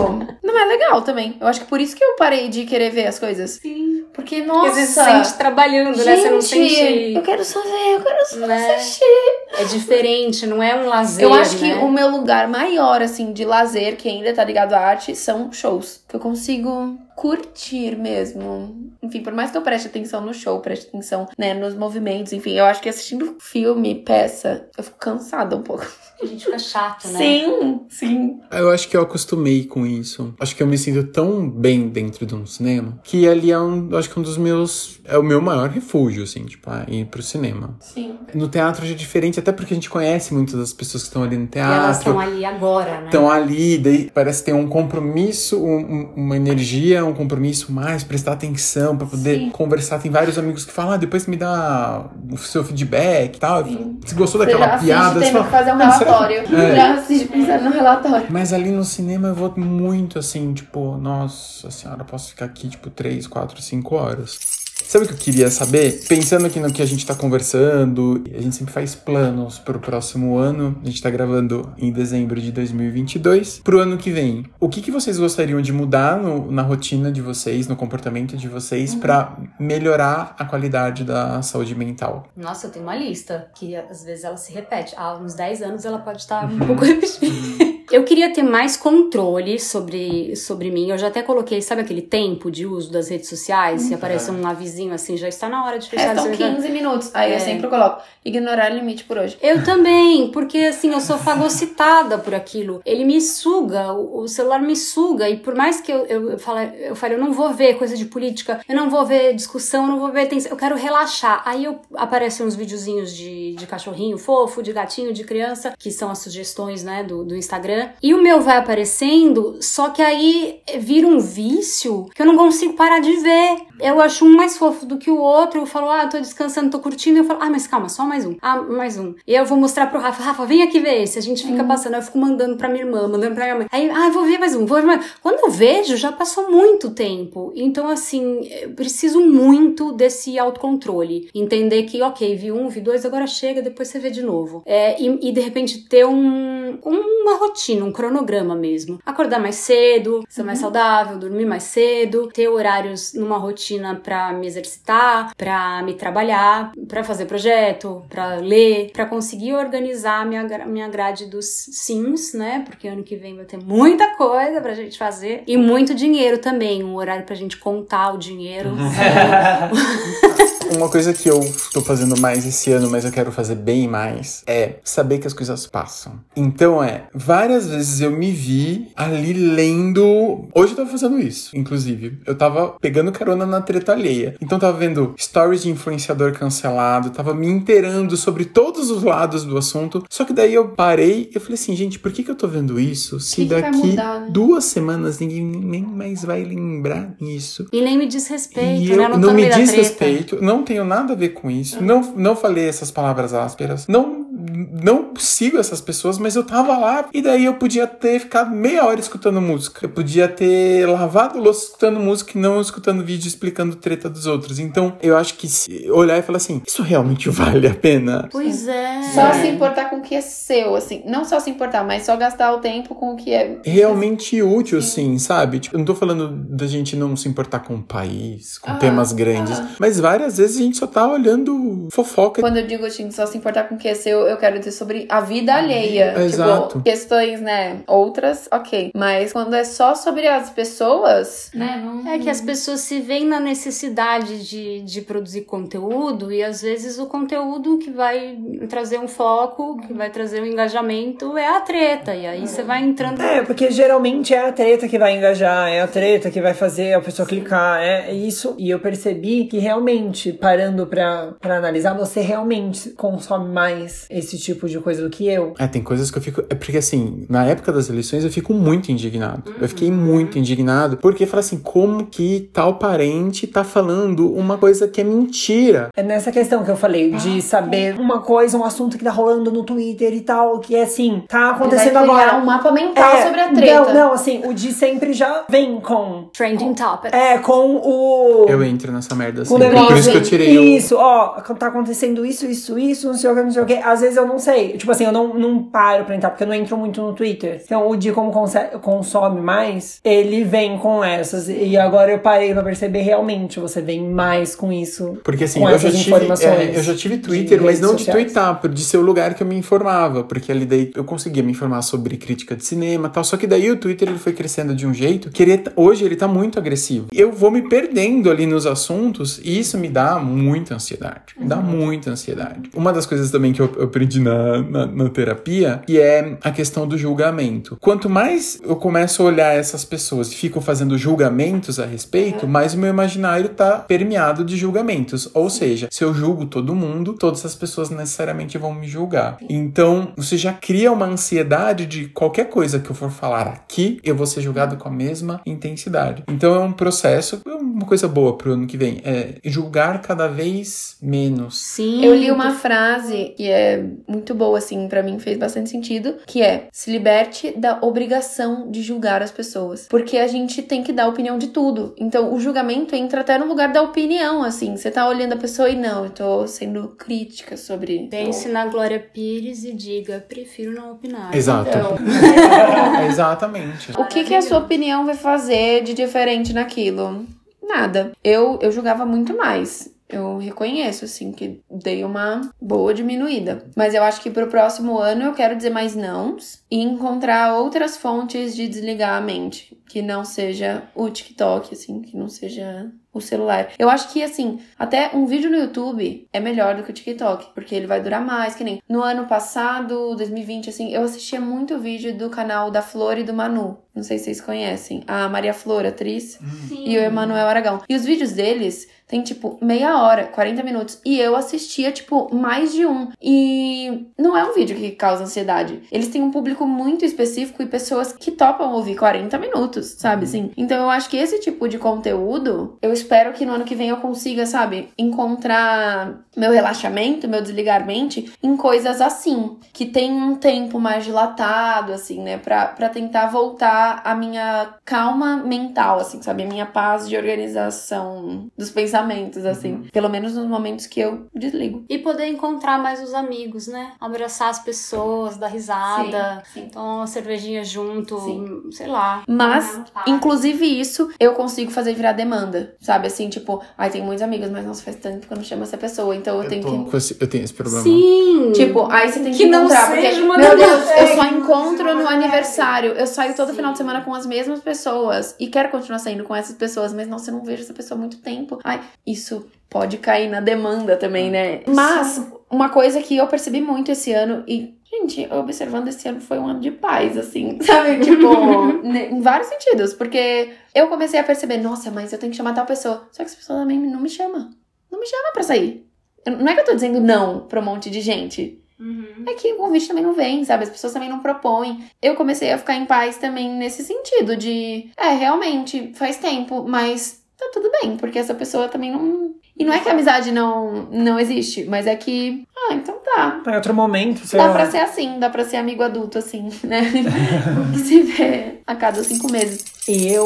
não é legal também. Eu acho que por isso que eu parei de querer ver as coisas. sim. Porque, Porque você se nossa. sente trabalhando, né? Você não Gente, sente. eu quero só ver, eu quero só Né? assistir. É diferente, não é um lazer. Eu acho que né? o meu lugar maior, assim, de lazer, que ainda tá ligado à arte, são shows. Que eu consigo curtir mesmo. Enfim, por mais que eu preste atenção no show, preste atenção, né, nos movimentos, enfim, eu acho que assistindo filme, peça, eu fico cansada um pouco. A gente fica chato, né? Sim, sim. Eu acho que eu acostumei com isso. Acho que eu me sinto tão bem dentro de um cinema que ali é um, eu acho que um dos meus, é o meu maior refúgio, assim, tipo, ah, ir pro cinema. Sim. No teatro já é diferente, até porque a gente conhece muitas das pessoas que estão ali no E elas teatro. estão ali agora, né? Estão ali, daí parece ter um compromisso, um- um- uma energia, um compromisso mais, prestar atenção pra poder Sim. conversar. Tem vários amigos que falam, ah, depois me dá o seu feedback e tal. Sim. Você gostou Você daquela assiste piada? Você fala, que fazer um relatório. É. Já assiste pensando no relatório. Mas ali no cinema eu vou muito assim, tipo, nossa senhora, posso ficar aqui, tipo, 3, 4, 5 horas. Sabe o que eu queria saber? Pensando aqui no que a gente tá conversando, a gente sempre faz planos pro próximo ano. A gente tá gravando em dezembro de 2022. Pro ano que vem, o que, que vocês gostariam de mudar no- na rotina de vocês, no comportamento de vocês, pra melhorar a qualidade da saúde mental? Nossa, eu tenho uma lista que às vezes ela se repete. Há uns 10 anos ela pode estar um pouco repetida. Eu queria ter mais controle sobre, sobre mim. Eu já até coloquei, sabe aquele tempo de uso das redes sociais? Se aparece um avisinho assim, já está na hora de fechar. Restam não sei o que. 15 minutos. Aí eu É. sempre coloco ignorar o limite por hoje. Eu também, porque assim, eu sou fagocitada por aquilo. Ele me suga, o, o celular me suga, e por mais que eu, eu, eu, fale, eu fale, eu não vou ver coisa de política, eu não vou ver discussão, eu não vou ver tensão, eu quero relaxar. Aí eu, aparecem uns videozinhos de, de cachorrinho fofo, de gatinho, de criança, que são as sugestões, né, do, do Instagram. E o meu vai aparecendo, só que aí vira um vício que eu não consigo parar de ver. Eu acho um mais fofo do que o outro, eu falo, ah, tô descansando, tô curtindo, eu falo, ah, mas calma, só mais um. Ah, mais um. E eu vou mostrar pro Rafa, Rafa, vem aqui ver esse. A gente fica passando, eu fico mandando pra minha irmã, mandando pra minha mãe. Aí, ah, vou ver mais um, vou ver mais Quando eu vejo, já passou muito tempo. Então, assim, eu preciso muito desse autocontrole. Entender que, ok, vi um, vi dois, agora chega, depois você vê de novo. É, e, e, de repente ter um, uma rotina, um cronograma mesmo. Acordar mais cedo, ser mais saudável, dormir mais cedo, ter horários numa rotina para me exercitar, para me trabalhar, para fazer projeto, para ler, para conseguir organizar minha, minha grade dos sims, né? Porque ano que vem vai ter muita coisa pra gente fazer e muito dinheiro também, um horário pra gente contar o dinheiro. Uma coisa que eu tô fazendo mais esse ano, mas eu quero fazer bem mais, é saber que as coisas passam. Então é, várias vezes eu me vi ali lendo. Hoje eu tava fazendo isso, inclusive. Eu tava pegando carona na treta alheia. Então eu tava vendo stories de influenciador cancelado, tava me inteirando sobre todos os lados do assunto. Só que daí eu parei e eu falei assim, gente, por que, que eu tô vendo isso se Que daqui mudar, né? duas semanas ninguém nem mais vai lembrar nisso? E nem me diz respeito, E né? eu Não, tô não no me diz respeito, não tenho nada a ver com isso. Não, não falei essas palavras ásperas. Não, não sigo essas pessoas, mas eu tava lá e daí eu podia ter ficado meia hora escutando música. Eu podia ter lavado o louça escutando música e não escutando vídeo explicando treta dos outros. Então eu acho que se olhar e falar assim, isso realmente vale a pena? Pois é. Só se importar com o que é seu, assim. Não só se importar, mas só gastar o tempo com o que é. Realmente útil, sim, sabe? Tipo, eu não tô falando da gente não se importar com o país, com Ah, temas grandes, ah. mas várias vezes a gente só tá olhando fofoca. Quando eu digo assim, só se importar com o que é seu, eu quero dizer sobre a vida alheia. Exato. Tipo, questões, né? Outras, ok. Mas quando é só sobre as pessoas, né? Não... É que as pessoas se veem na necessidade de, de produzir conteúdo e às vezes o conteúdo que vai trazer um foco, que vai trazer um engajamento é a treta. E aí você vai entrando. É, porque geralmente é a treta que vai engajar, é a treta que vai fazer a pessoa clicar, é isso. E eu percebi que realmente, parando pra, pra analisar, você realmente consome mais esse tipo de coisa do que eu. É, tem coisas que eu fico. É porque assim, na época das eleições eu fico muito indignado. Eu fiquei muito indignado porque fala assim, como que tal parente tá falando uma coisa que é mentira? É nessa questão que eu falei, de saber uma coisa, um assunto que tá rolando no Twitter e tal, que é assim, tá vai acontecendo criar agora. um mapa mental É, sobre a treta. Não, não, assim, o de sempre já vem com. Trending topic. É, com o. Eu entro nessa merda assim. O Por isso que eu tirei o. Isso, ó, tá acontecendo isso, isso, isso, não sei o que, não sei o que. Às vezes eu não sei. Tipo assim, eu não, não paro pra entrar, porque eu não entro muito no Twitter. Então, o de como consome mais, ele vem com essas. E agora eu parei pra perceber realmente, você vem mais com isso. Porque assim, com eu já, tive, informações é, eu já tive Twitter, mas não redes de sociais. twittar, de ser o lugar que eu me informava. Porque ali daí eu conseguia me informar sobre crítica de cinema e tal. Só que daí o Twitter ele foi crescendo de um jeito que ele, hoje ele tá muito agressivo. Eu vou me perdendo ali nos assuntos e isso me dá muita ansiedade. Me dá muita ansiedade. Uma das coisas também que eu eu aprendi na, na, na terapia que é a questão do julgamento. Quanto mais eu começo a olhar essas pessoas e fico fazendo julgamentos a respeito, mais o meu imaginário tá permeado de julgamentos. Ou seja, se eu julgo todo mundo, todas as pessoas necessariamente vão me julgar. Então, você já cria uma ansiedade de qualquer coisa que eu for falar aqui, eu vou ser julgado com a mesma intensidade. Então, é um processo, é uma coisa boa pro ano que vem, é julgar cada vez menos. Sim. Eu li uma frase que é muito boa, assim, pra mim fez bastante sentido, que é se liberte da obrigação de julgar as pessoas. Porque a gente tem que dar opinião de tudo. Então, o julgamento entra até no lugar da opinião, assim. Você tá olhando a pessoa e não, eu tô sendo crítica sobre. Pense na Glória Pires e diga, prefiro não opinar. Exato. Então, Exatamente. o que, que a sua opinião vai fazer de diferente naquilo? Nada. Eu, eu julgava muito mais. Eu reconheço, assim, que dei uma boa diminuída. Mas eu acho que pro próximo ano eu quero dizer mais nãos e encontrar outras fontes de desligar a mente. Que não seja o TikTok, assim, que não seja o celular. Eu acho que, assim, até um vídeo no YouTube é melhor do que o TikTok, porque ele vai durar mais, que nem no ano passado, 2020, assim, eu assistia muito vídeo do canal da Flor e do Manu. Não sei se vocês conhecem. A Maria Flor, atriz, e o Emanuel Aragão. E os vídeos deles tem, tipo, meia hora, 40 minutos. E eu assistia, tipo, mais de um. E não é um vídeo que causa ansiedade. Eles têm um público muito específico e pessoas que topam ouvir 40 minutos, sabe assim? Então eu acho que esse tipo de conteúdo eu espero que no ano que vem eu consiga, sabe, encontrar meu relaxamento, meu desligar mente em coisas assim, que tem um tempo mais dilatado, assim, né, pra, pra tentar voltar a minha calma mental, assim, sabe, a minha paz de organização dos pensamentos, assim, uhum. pelo menos nos momentos que eu desligo. E poder encontrar mais os amigos, né, abraçar as pessoas, dar risada, sim, sim. tomar uma cervejinha junto, sim. sei lá. Mas, inclusive isso, eu consigo fazer virar demanda, sabe, assim, tipo, ai, tem muitos amigos, mas não faz tanto que eu não chamo essa pessoa, então eu, eu tenho que. Esse, eu tenho esse problema. Sim! Tipo, aí você tem que, que encontrar. Não porque, uma meu Deus, eu só encontro no aniversário. Eu saio todo Sim. final de semana com as mesmas pessoas e quero continuar saindo com essas pessoas, mas nossa, eu não vejo essa pessoa há muito tempo. Ai, isso pode cair na demanda também, né? Mas uma coisa que eu percebi muito esse ano e Gente, observando esse ano foi um ano de paz, assim, sabe? Tipo, em vários sentidos. Porque eu comecei a perceber, nossa, mas eu tenho que chamar tal pessoa. Só que essa pessoa também não me chama. Não me chama pra sair. Não é que eu tô dizendo não pra um monte de gente. Uhum. É que o convite também não vem, sabe? As pessoas também não propõem. Eu comecei a ficar em paz também nesse sentido de, é, realmente, faz tempo, mas tá tudo bem, porque essa pessoa também não. E não é que a amizade não, não existe, mas é que. Ah, então tá. Tá em outro momento, sei Dá lá. pra ser assim, dá pra ser amigo adulto, assim, né? que se vê a cada cinco meses. Eu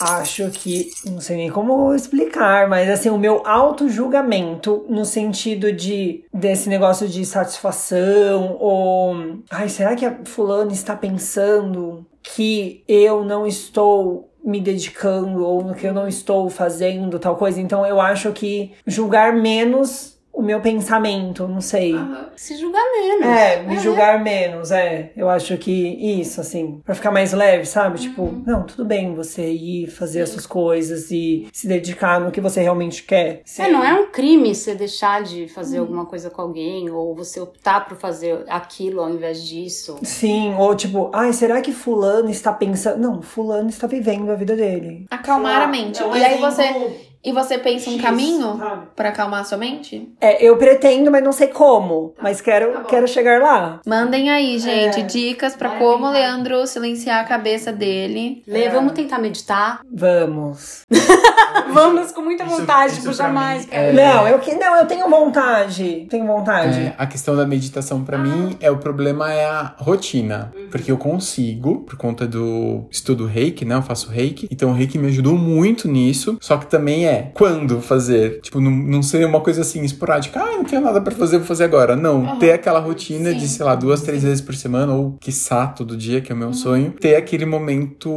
acho que. Não sei nem como explicar, mas assim, o meu auto-julgamento no sentido de. desse negócio de satisfação, ou. Ai, será que a fulana está pensando que eu não estou me dedicando ou no que eu não estou fazendo tal coisa. Então eu acho que julgar menos o meu pensamento, não sei. Uhum. Se julgar menos. É, me é. julgar menos, é. Eu acho que isso, assim, para ficar mais leve, sabe? Tipo, uhum. Tipo, não, tudo bem você ir fazer Sim. as suas coisas e se dedicar no que você realmente quer. É, não é um crime você deixar de fazer uhum. alguma coisa com alguém ou você optar por fazer aquilo ao invés disso. Sim, ou tipo, ai, será que fulano está pensando... Não, fulano está vivendo a vida dele. Acalmar a mente. É e aí você e você pensa um X, caminho para acalmar a sua mente? É, eu pretendo, mas não sei como. Tá. Mas quero, tá quero chegar lá. Mandem aí, gente, é. dicas para como o Leandro silenciar a cabeça dele. Lê, é. vamos tentar meditar? Vamos. vamos com muita vontade, isso, tipo, jamais. É... Não, eu que não, eu tenho vontade. Tenho vontade. É, a questão da meditação para ah. mim é o problema é a rotina, uhum. porque eu consigo por conta do estudo Reiki, né? Eu faço Reiki, então o Reiki me ajudou muito nisso. Só que também é é quando fazer. Tipo, não, não ser uma coisa assim esporádica. Ah, não tenho nada para fazer, vou fazer agora. Não, uhum. ter aquela rotina Sim. de, sei lá, duas, três vezes por semana, ou quiçá todo dia, que é o meu uhum. sonho. Ter aquele momento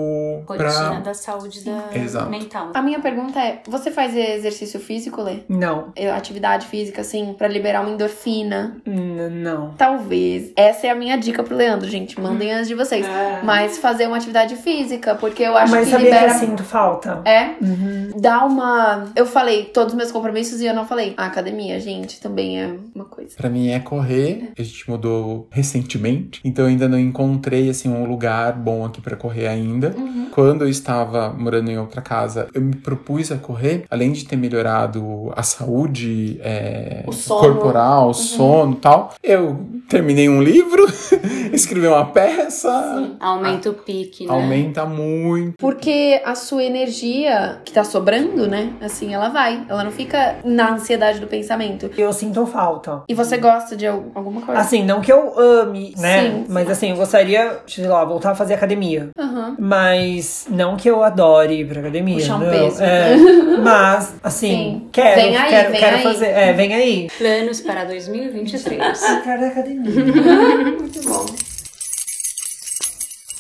rotina pra... da saúde da Exato. mental. A minha pergunta é, você faz exercício físico, Lê? Não. Atividade física, assim, para liberar uma endorfina? N não. Talvez. Essa é a minha dica pro Leandro, gente. Mandem as de vocês. É. Mas fazer uma atividade física, porque eu acho Mas que libera... Mas sabia que eu sinto falta? É? Uhum. Dá uma eu falei todos os meus compromissos e eu não falei. A academia, gente, também é uma coisa. Para mim é correr. A gente mudou recentemente, então eu ainda não encontrei assim um lugar bom aqui para correr ainda. Uhum. Quando eu estava morando em outra casa, eu me propus a correr, além de ter melhorado a saúde é, o sono. corporal, o uhum. sono, tal. Eu terminei um livro, escrevi uma peça. Sim. Aumenta o pique, né? Aumenta muito. Porque a sua energia que tá sobrando, né? Assim, ela vai. Ela não fica na ansiedade do pensamento. Eu sinto falta. E você gosta de alguma coisa? Assim, não que eu ame, né? Sim, Mas assim, eu gostaria, sei lá, voltar a fazer academia. Uhum. Mas não que eu adore ir pra academia. Puxar um não. peso. É, mas, assim, Sim. quero. Vem aí, quero, vem quero aí. fazer. É, vem aí. Planos para 2023. quero academia. Muito bom.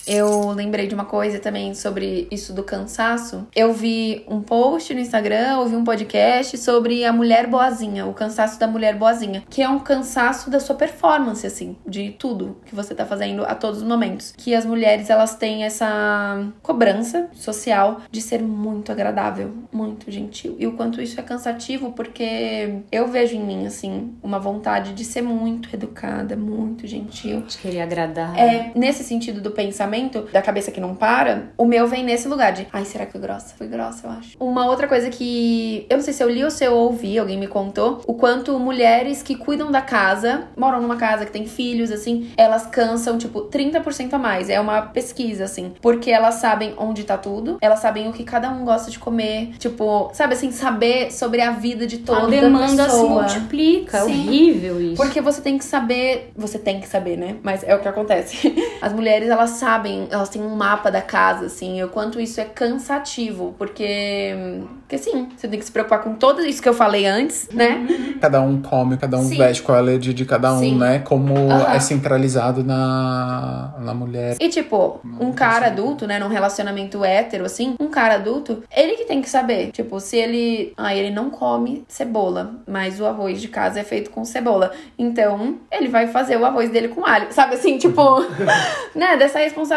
Eu lembrei de uma coisa também sobre isso do cansaço. Eu vi um post no Instagram, ouvi um podcast sobre a mulher boazinha, o cansaço da mulher boazinha, que é um cansaço da sua performance, assim, de tudo que você tá fazendo a todos os momentos. Que as mulheres, elas têm essa cobrança social de ser muito agradável, muito gentil. E o quanto isso é cansativo, porque eu vejo em mim, assim, uma vontade de ser muito educada, muito gentil. De querer agradar. É, nesse sentido do pensamento pensamento da cabeça que não para, o meu vem nesse lugar de, ai, será que fui grossa? Fui grossa, eu acho. Uma outra coisa que eu não sei se eu li ou se eu ouvi, alguém me contou, o quanto mulheres que cuidam da casa, moram numa casa que tem filhos, assim, elas cansam, tipo, 30% a mais. É uma pesquisa, assim. Porque elas sabem onde tá tudo, elas sabem o que cada um gosta de comer. Tipo, sabe assim, saber sobre a vida de toda a demanda pessoa. se multiplica. É Sim. horrível isso. Porque você tem que saber. Você tem que saber, né? Mas é o que acontece. As mulheres, elas sabem, elas têm um mapa da casa, assim, o quanto isso é cansativo. Porque. Porque sim, você tem que se preocupar com tudo isso que eu falei antes, né? Cada um come, cada um Sim. veste com a alergia de cada um, Sim. né? Como Aham. é centralizado na, na mulher. E tipo, um cara adulto, né, num relacionamento hétero, assim, um cara adulto, ele que tem que saber. Tipo, se ele. Ah, ele não come cebola, mas o arroz de casa é feito com cebola. Então, ele vai fazer o arroz dele com alho. Sabe assim, tipo, né, dessa responsabilidade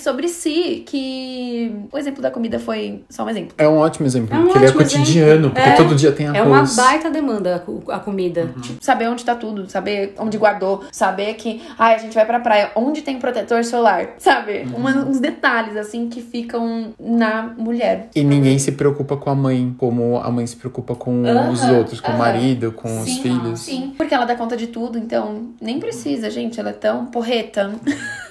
sobre si, que. O exemplo da comida foi só um exemplo. É um ótimo exemplo, É um porque ele é ótimo cotidiano, porque É. todo dia tem arroz. É uma baita demanda a co- a comida. Saber onde tá tudo, saber onde guardou, saber que, ai, a gente vai pra praia, onde tem protetor solar, sabe? Uma- uns detalhes, assim, que ficam na mulher. E ninguém se preocupa com a mãe, como a mãe se preocupa com Aham, os outros, com o marido, com os Sim, filhos. Sim, porque ela dá conta de tudo, então nem precisa, gente. Ela é tão porreta.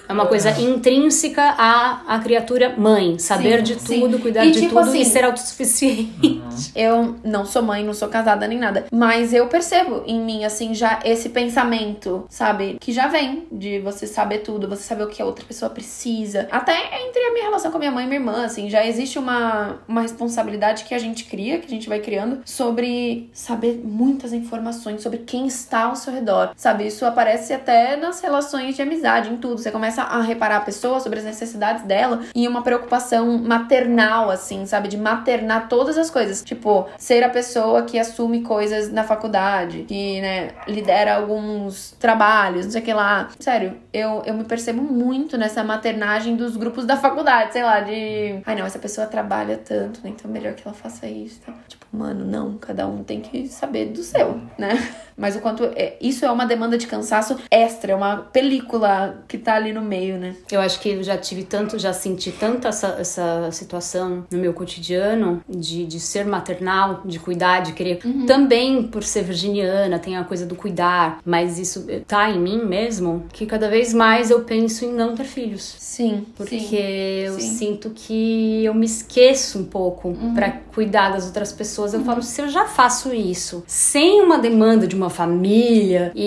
É uma coisa intrínseca à, à criatura mãe. Saber Sim, de sim. tudo, cuidar E, de tipo tudo assim, e ser autossuficiente. Eu não sou mãe, não sou casada nem nada. Mas eu percebo em mim, assim, já esse pensamento, sabe? Que já vem de você saber tudo, você saber o que a outra pessoa precisa. Até entre a minha relação com a minha mãe e minha irmã, assim, já existe uma, uma responsabilidade que a gente cria, que a gente vai criando, sobre saber muitas informações sobre quem está ao seu redor. Sabe? Isso aparece até nas relações de amizade, em tudo. Você começa a reparar a pessoa sobre as necessidades dela e uma preocupação maternal, assim, sabe? De maternar todas as coisas. Tipo, ser a pessoa que assume coisas na faculdade, que, né, lidera alguns trabalhos, não sei o que lá. Sério, eu, eu me percebo muito nessa maternagem dos grupos da faculdade, sei lá, de. Ai, não, essa pessoa trabalha tanto, né? Então melhor que ela faça isso. Tá? Tipo, mano, não, cada um tem que saber do seu, né? Mas o quanto. É, isso é uma demanda de cansaço extra, é uma película que tá ali no meio, né? Eu acho que eu já tive tanto, já senti tanto essa, essa situação no meu cotidiano de, de ser maternal, de cuidar, de querer. Também por ser virginiana, tem a coisa do cuidar, mas isso tá em mim mesmo, que cada vez mais eu penso em não ter filhos. Sim, Porque sim. eu sim. sinto que eu me esqueço um pouco pra cuidar das outras pessoas. Eu falo, se eu já faço isso sem uma demanda de uma família e,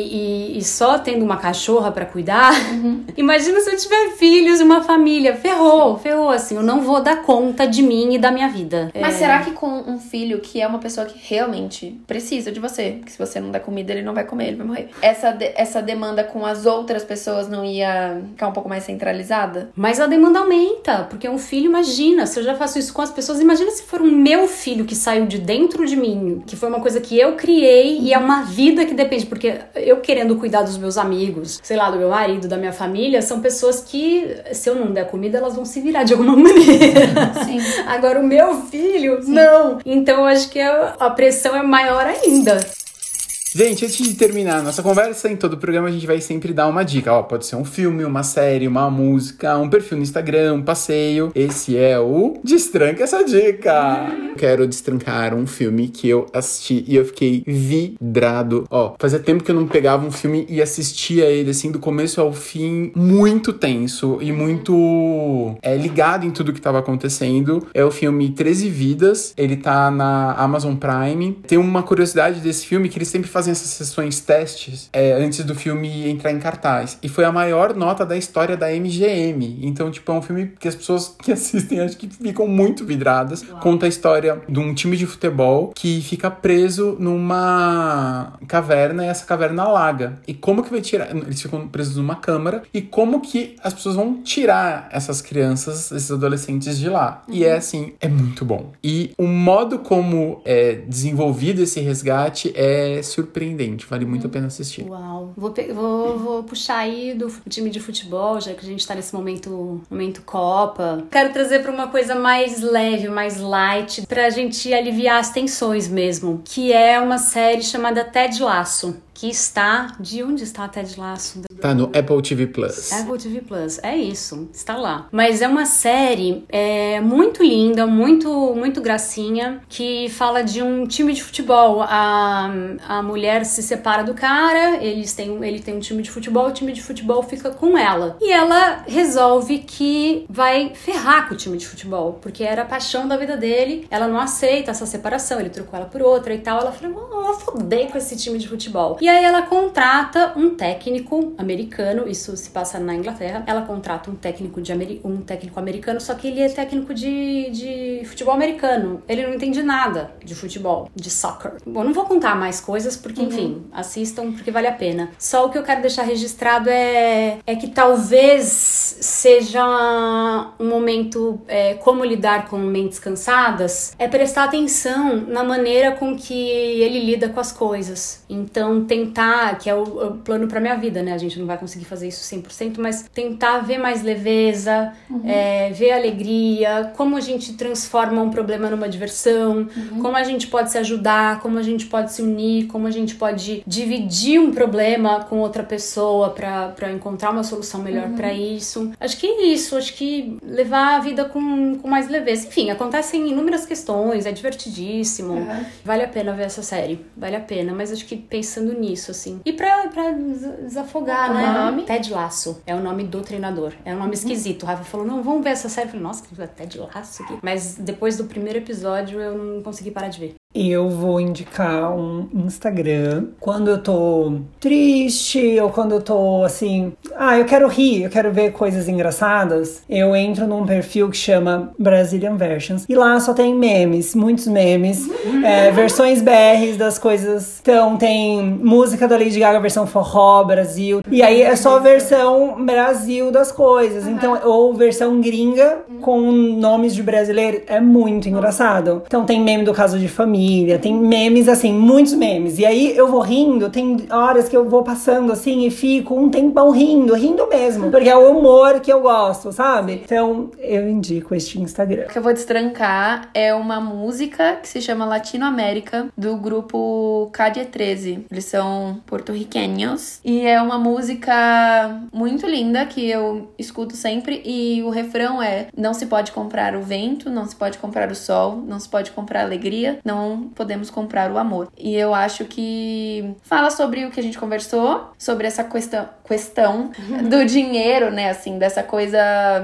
e- e só tendo uma cachorra pra cuidar, imagina se eu tiver filhos e uma família. Ferrou, ferrou assim. Eu não vou dar conta de mim e da minha vida. Mas será que com um filho que é uma pessoa que realmente precisa de você, porque se você não der comida, ele não vai comer, ele vai morrer. Essa, de- essa demanda com as outras pessoas não ia ficar um pouco mais centralizada? Mas a demanda aumenta, porque um filho, imagina, se eu já faço isso com as pessoas, imagina se for um meu filho que saiu de dentro de mim, que foi uma coisa que eu criei e é uma vida que depende, porque eu querendo cuidar dos meus amigos, sei lá, do meu marido, da minha família, são pessoas que, se eu não der comida, elas vão se virar de alguma maneira. Sim. Agora, o meu filho, não. Então, eu acho que a pressão é maior ainda. Gente, antes de terminar a nossa conversa, em todo o programa a gente vai sempre dar uma dica. Ó, pode ser um filme, uma série, uma música, um perfil no Instagram, um passeio. Esse é o Destranca essa dica. Quero destrancar um filme que eu assisti e eu fiquei vidrado. Ó, fazia tempo que eu não pegava um filme e assistia ele assim do começo ao fim, muito tenso e muito é, ligado em tudo que tava acontecendo. É o filme 13 Vidas. Ele tá na Amazon Prime. Tem uma curiosidade desse filme que eles sempre fazem essas sessões testes é, antes do filme entrar em cartaz. E foi a maior nota da história da MGM. Então, tipo, é um filme que as pessoas que assistem acho que ficam muito vidradas. Conta a história de um time de futebol que fica preso numa caverna e essa caverna alaga. E como que vai tirar? Eles ficam presos numa câmara. E como que as pessoas vão tirar essas crianças, esses adolescentes de lá? E é assim, é muito bom. E o modo como é desenvolvido esse resgate é surpreendente. Vale muito a pena assistir. Uau. Vou, vou, vou puxar aí do time de futebol, já que a gente tá nesse momento, momento Copa. Quero trazer pra uma coisa mais leve, mais light, pra gente aliviar as tensões mesmo, que é uma série chamada Ted Lasso. Que está. De onde está Ted Lasso? Tá no Apple TV Plus. Apple TV Plus, é isso, está lá. Mas é uma série é, muito linda, muito, muito gracinha, que fala de um time de futebol. A, a mulher se separa do cara, eles têm, ele tem um time de futebol, o time de futebol fica com ela. E ela resolve que vai ferrar com o time de futebol, porque era a paixão da vida dele, ela não aceita essa separação, ele trocou ela por outra e tal. Ela falou, oh, eu fodei com esse time de futebol. E aí ela contrata um técnico americano, isso se passa na Inglaterra. Ela contrata um técnico de um técnico americano, só que ele é técnico de, de futebol americano. Ele não entende nada de futebol, de soccer. Bom, não vou contar mais coisas porque, uhum. enfim, assistam porque vale a pena. Só o que eu quero deixar registrado é, é que talvez seja um momento é, como lidar com mentes cansadas, é prestar atenção na maneira com que ele lida com as coisas. Então, tentar, que é o, o plano para minha vida, né? A gente não vai conseguir fazer isso 100%, mas tentar ver mais leveza, uhum. é, ver alegria, como a gente transforma um problema numa diversão, uhum. como a gente pode se ajudar, como a gente pode se unir, como a gente pode dividir um problema com outra pessoa para encontrar uma solução melhor uhum. para isso. Acho que é isso, acho que levar a vida com, com mais leveza. Enfim, acontecem inúmeras questões, é divertidíssimo. Uhum. Vale a pena ver essa série, vale a pena, mas acho que pensando nisso, assim. E pra, pra desafogar, né? Nome? Ted Laço é o nome do treinador. É um nome uhum. esquisito. O Rafa falou: não, vamos ver essa série. Eu falei, nossa, que Ted Laço aqui. Mas depois do primeiro episódio eu não consegui parar de ver eu vou indicar um Instagram quando eu tô triste ou quando eu tô assim, ah, eu quero rir, eu quero ver coisas engraçadas. Eu entro num perfil que chama Brazilian Versions e lá só tem memes, muitos memes, é, versões BRs das coisas. Então tem música da Lady Gaga versão forró Brasil e aí é só versão Brasil das coisas. Então ou versão gringa com nomes de brasileiro é muito engraçado. Então tem meme do caso de família família, tem memes assim, muitos memes. E aí eu vou rindo, tem horas que eu vou passando assim e fico um tempão rindo, rindo mesmo, porque é o humor que eu gosto, sabe? Então eu indico este Instagram. O que eu vou destrancar é uma música que se chama Latino América do grupo Cadia 13. Eles são porto-riquenhos e é uma música muito linda que eu escuto sempre e o refrão é: não se pode comprar o vento, não se pode comprar o sol, não se pode comprar a alegria, não podemos comprar o amor. E eu acho que fala sobre o que a gente conversou, sobre essa questão, questão do dinheiro, né? Assim, dessa coisa,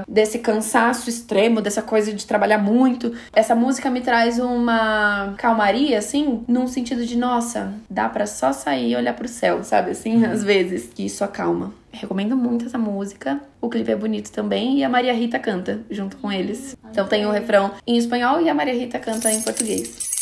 desse cansaço extremo, dessa coisa de trabalhar muito. Essa música me traz uma calmaria, assim, num sentido de, nossa, dá para só sair e olhar pro céu, sabe? Assim, às vezes, que isso acalma. Recomendo muito essa música. O clipe é bonito também e a Maria Rita canta junto com eles. Então tem o refrão em espanhol e a Maria Rita canta em português.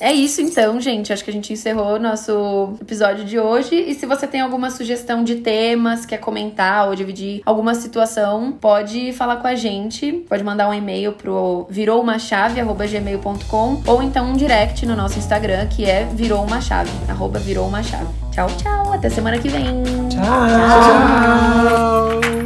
É isso então, gente. Acho que a gente encerrou o nosso episódio de hoje. E se você tem alguma sugestão de temas, quer comentar ou dividir alguma situação, pode falar com a gente. Pode mandar um e-mail pro viroumachave@gmail.com ou então um direct no nosso Instagram, que é virou uma chave, arroba virou uma chave. Tchau, tchau. Até semana que vem. Tchau. tchau.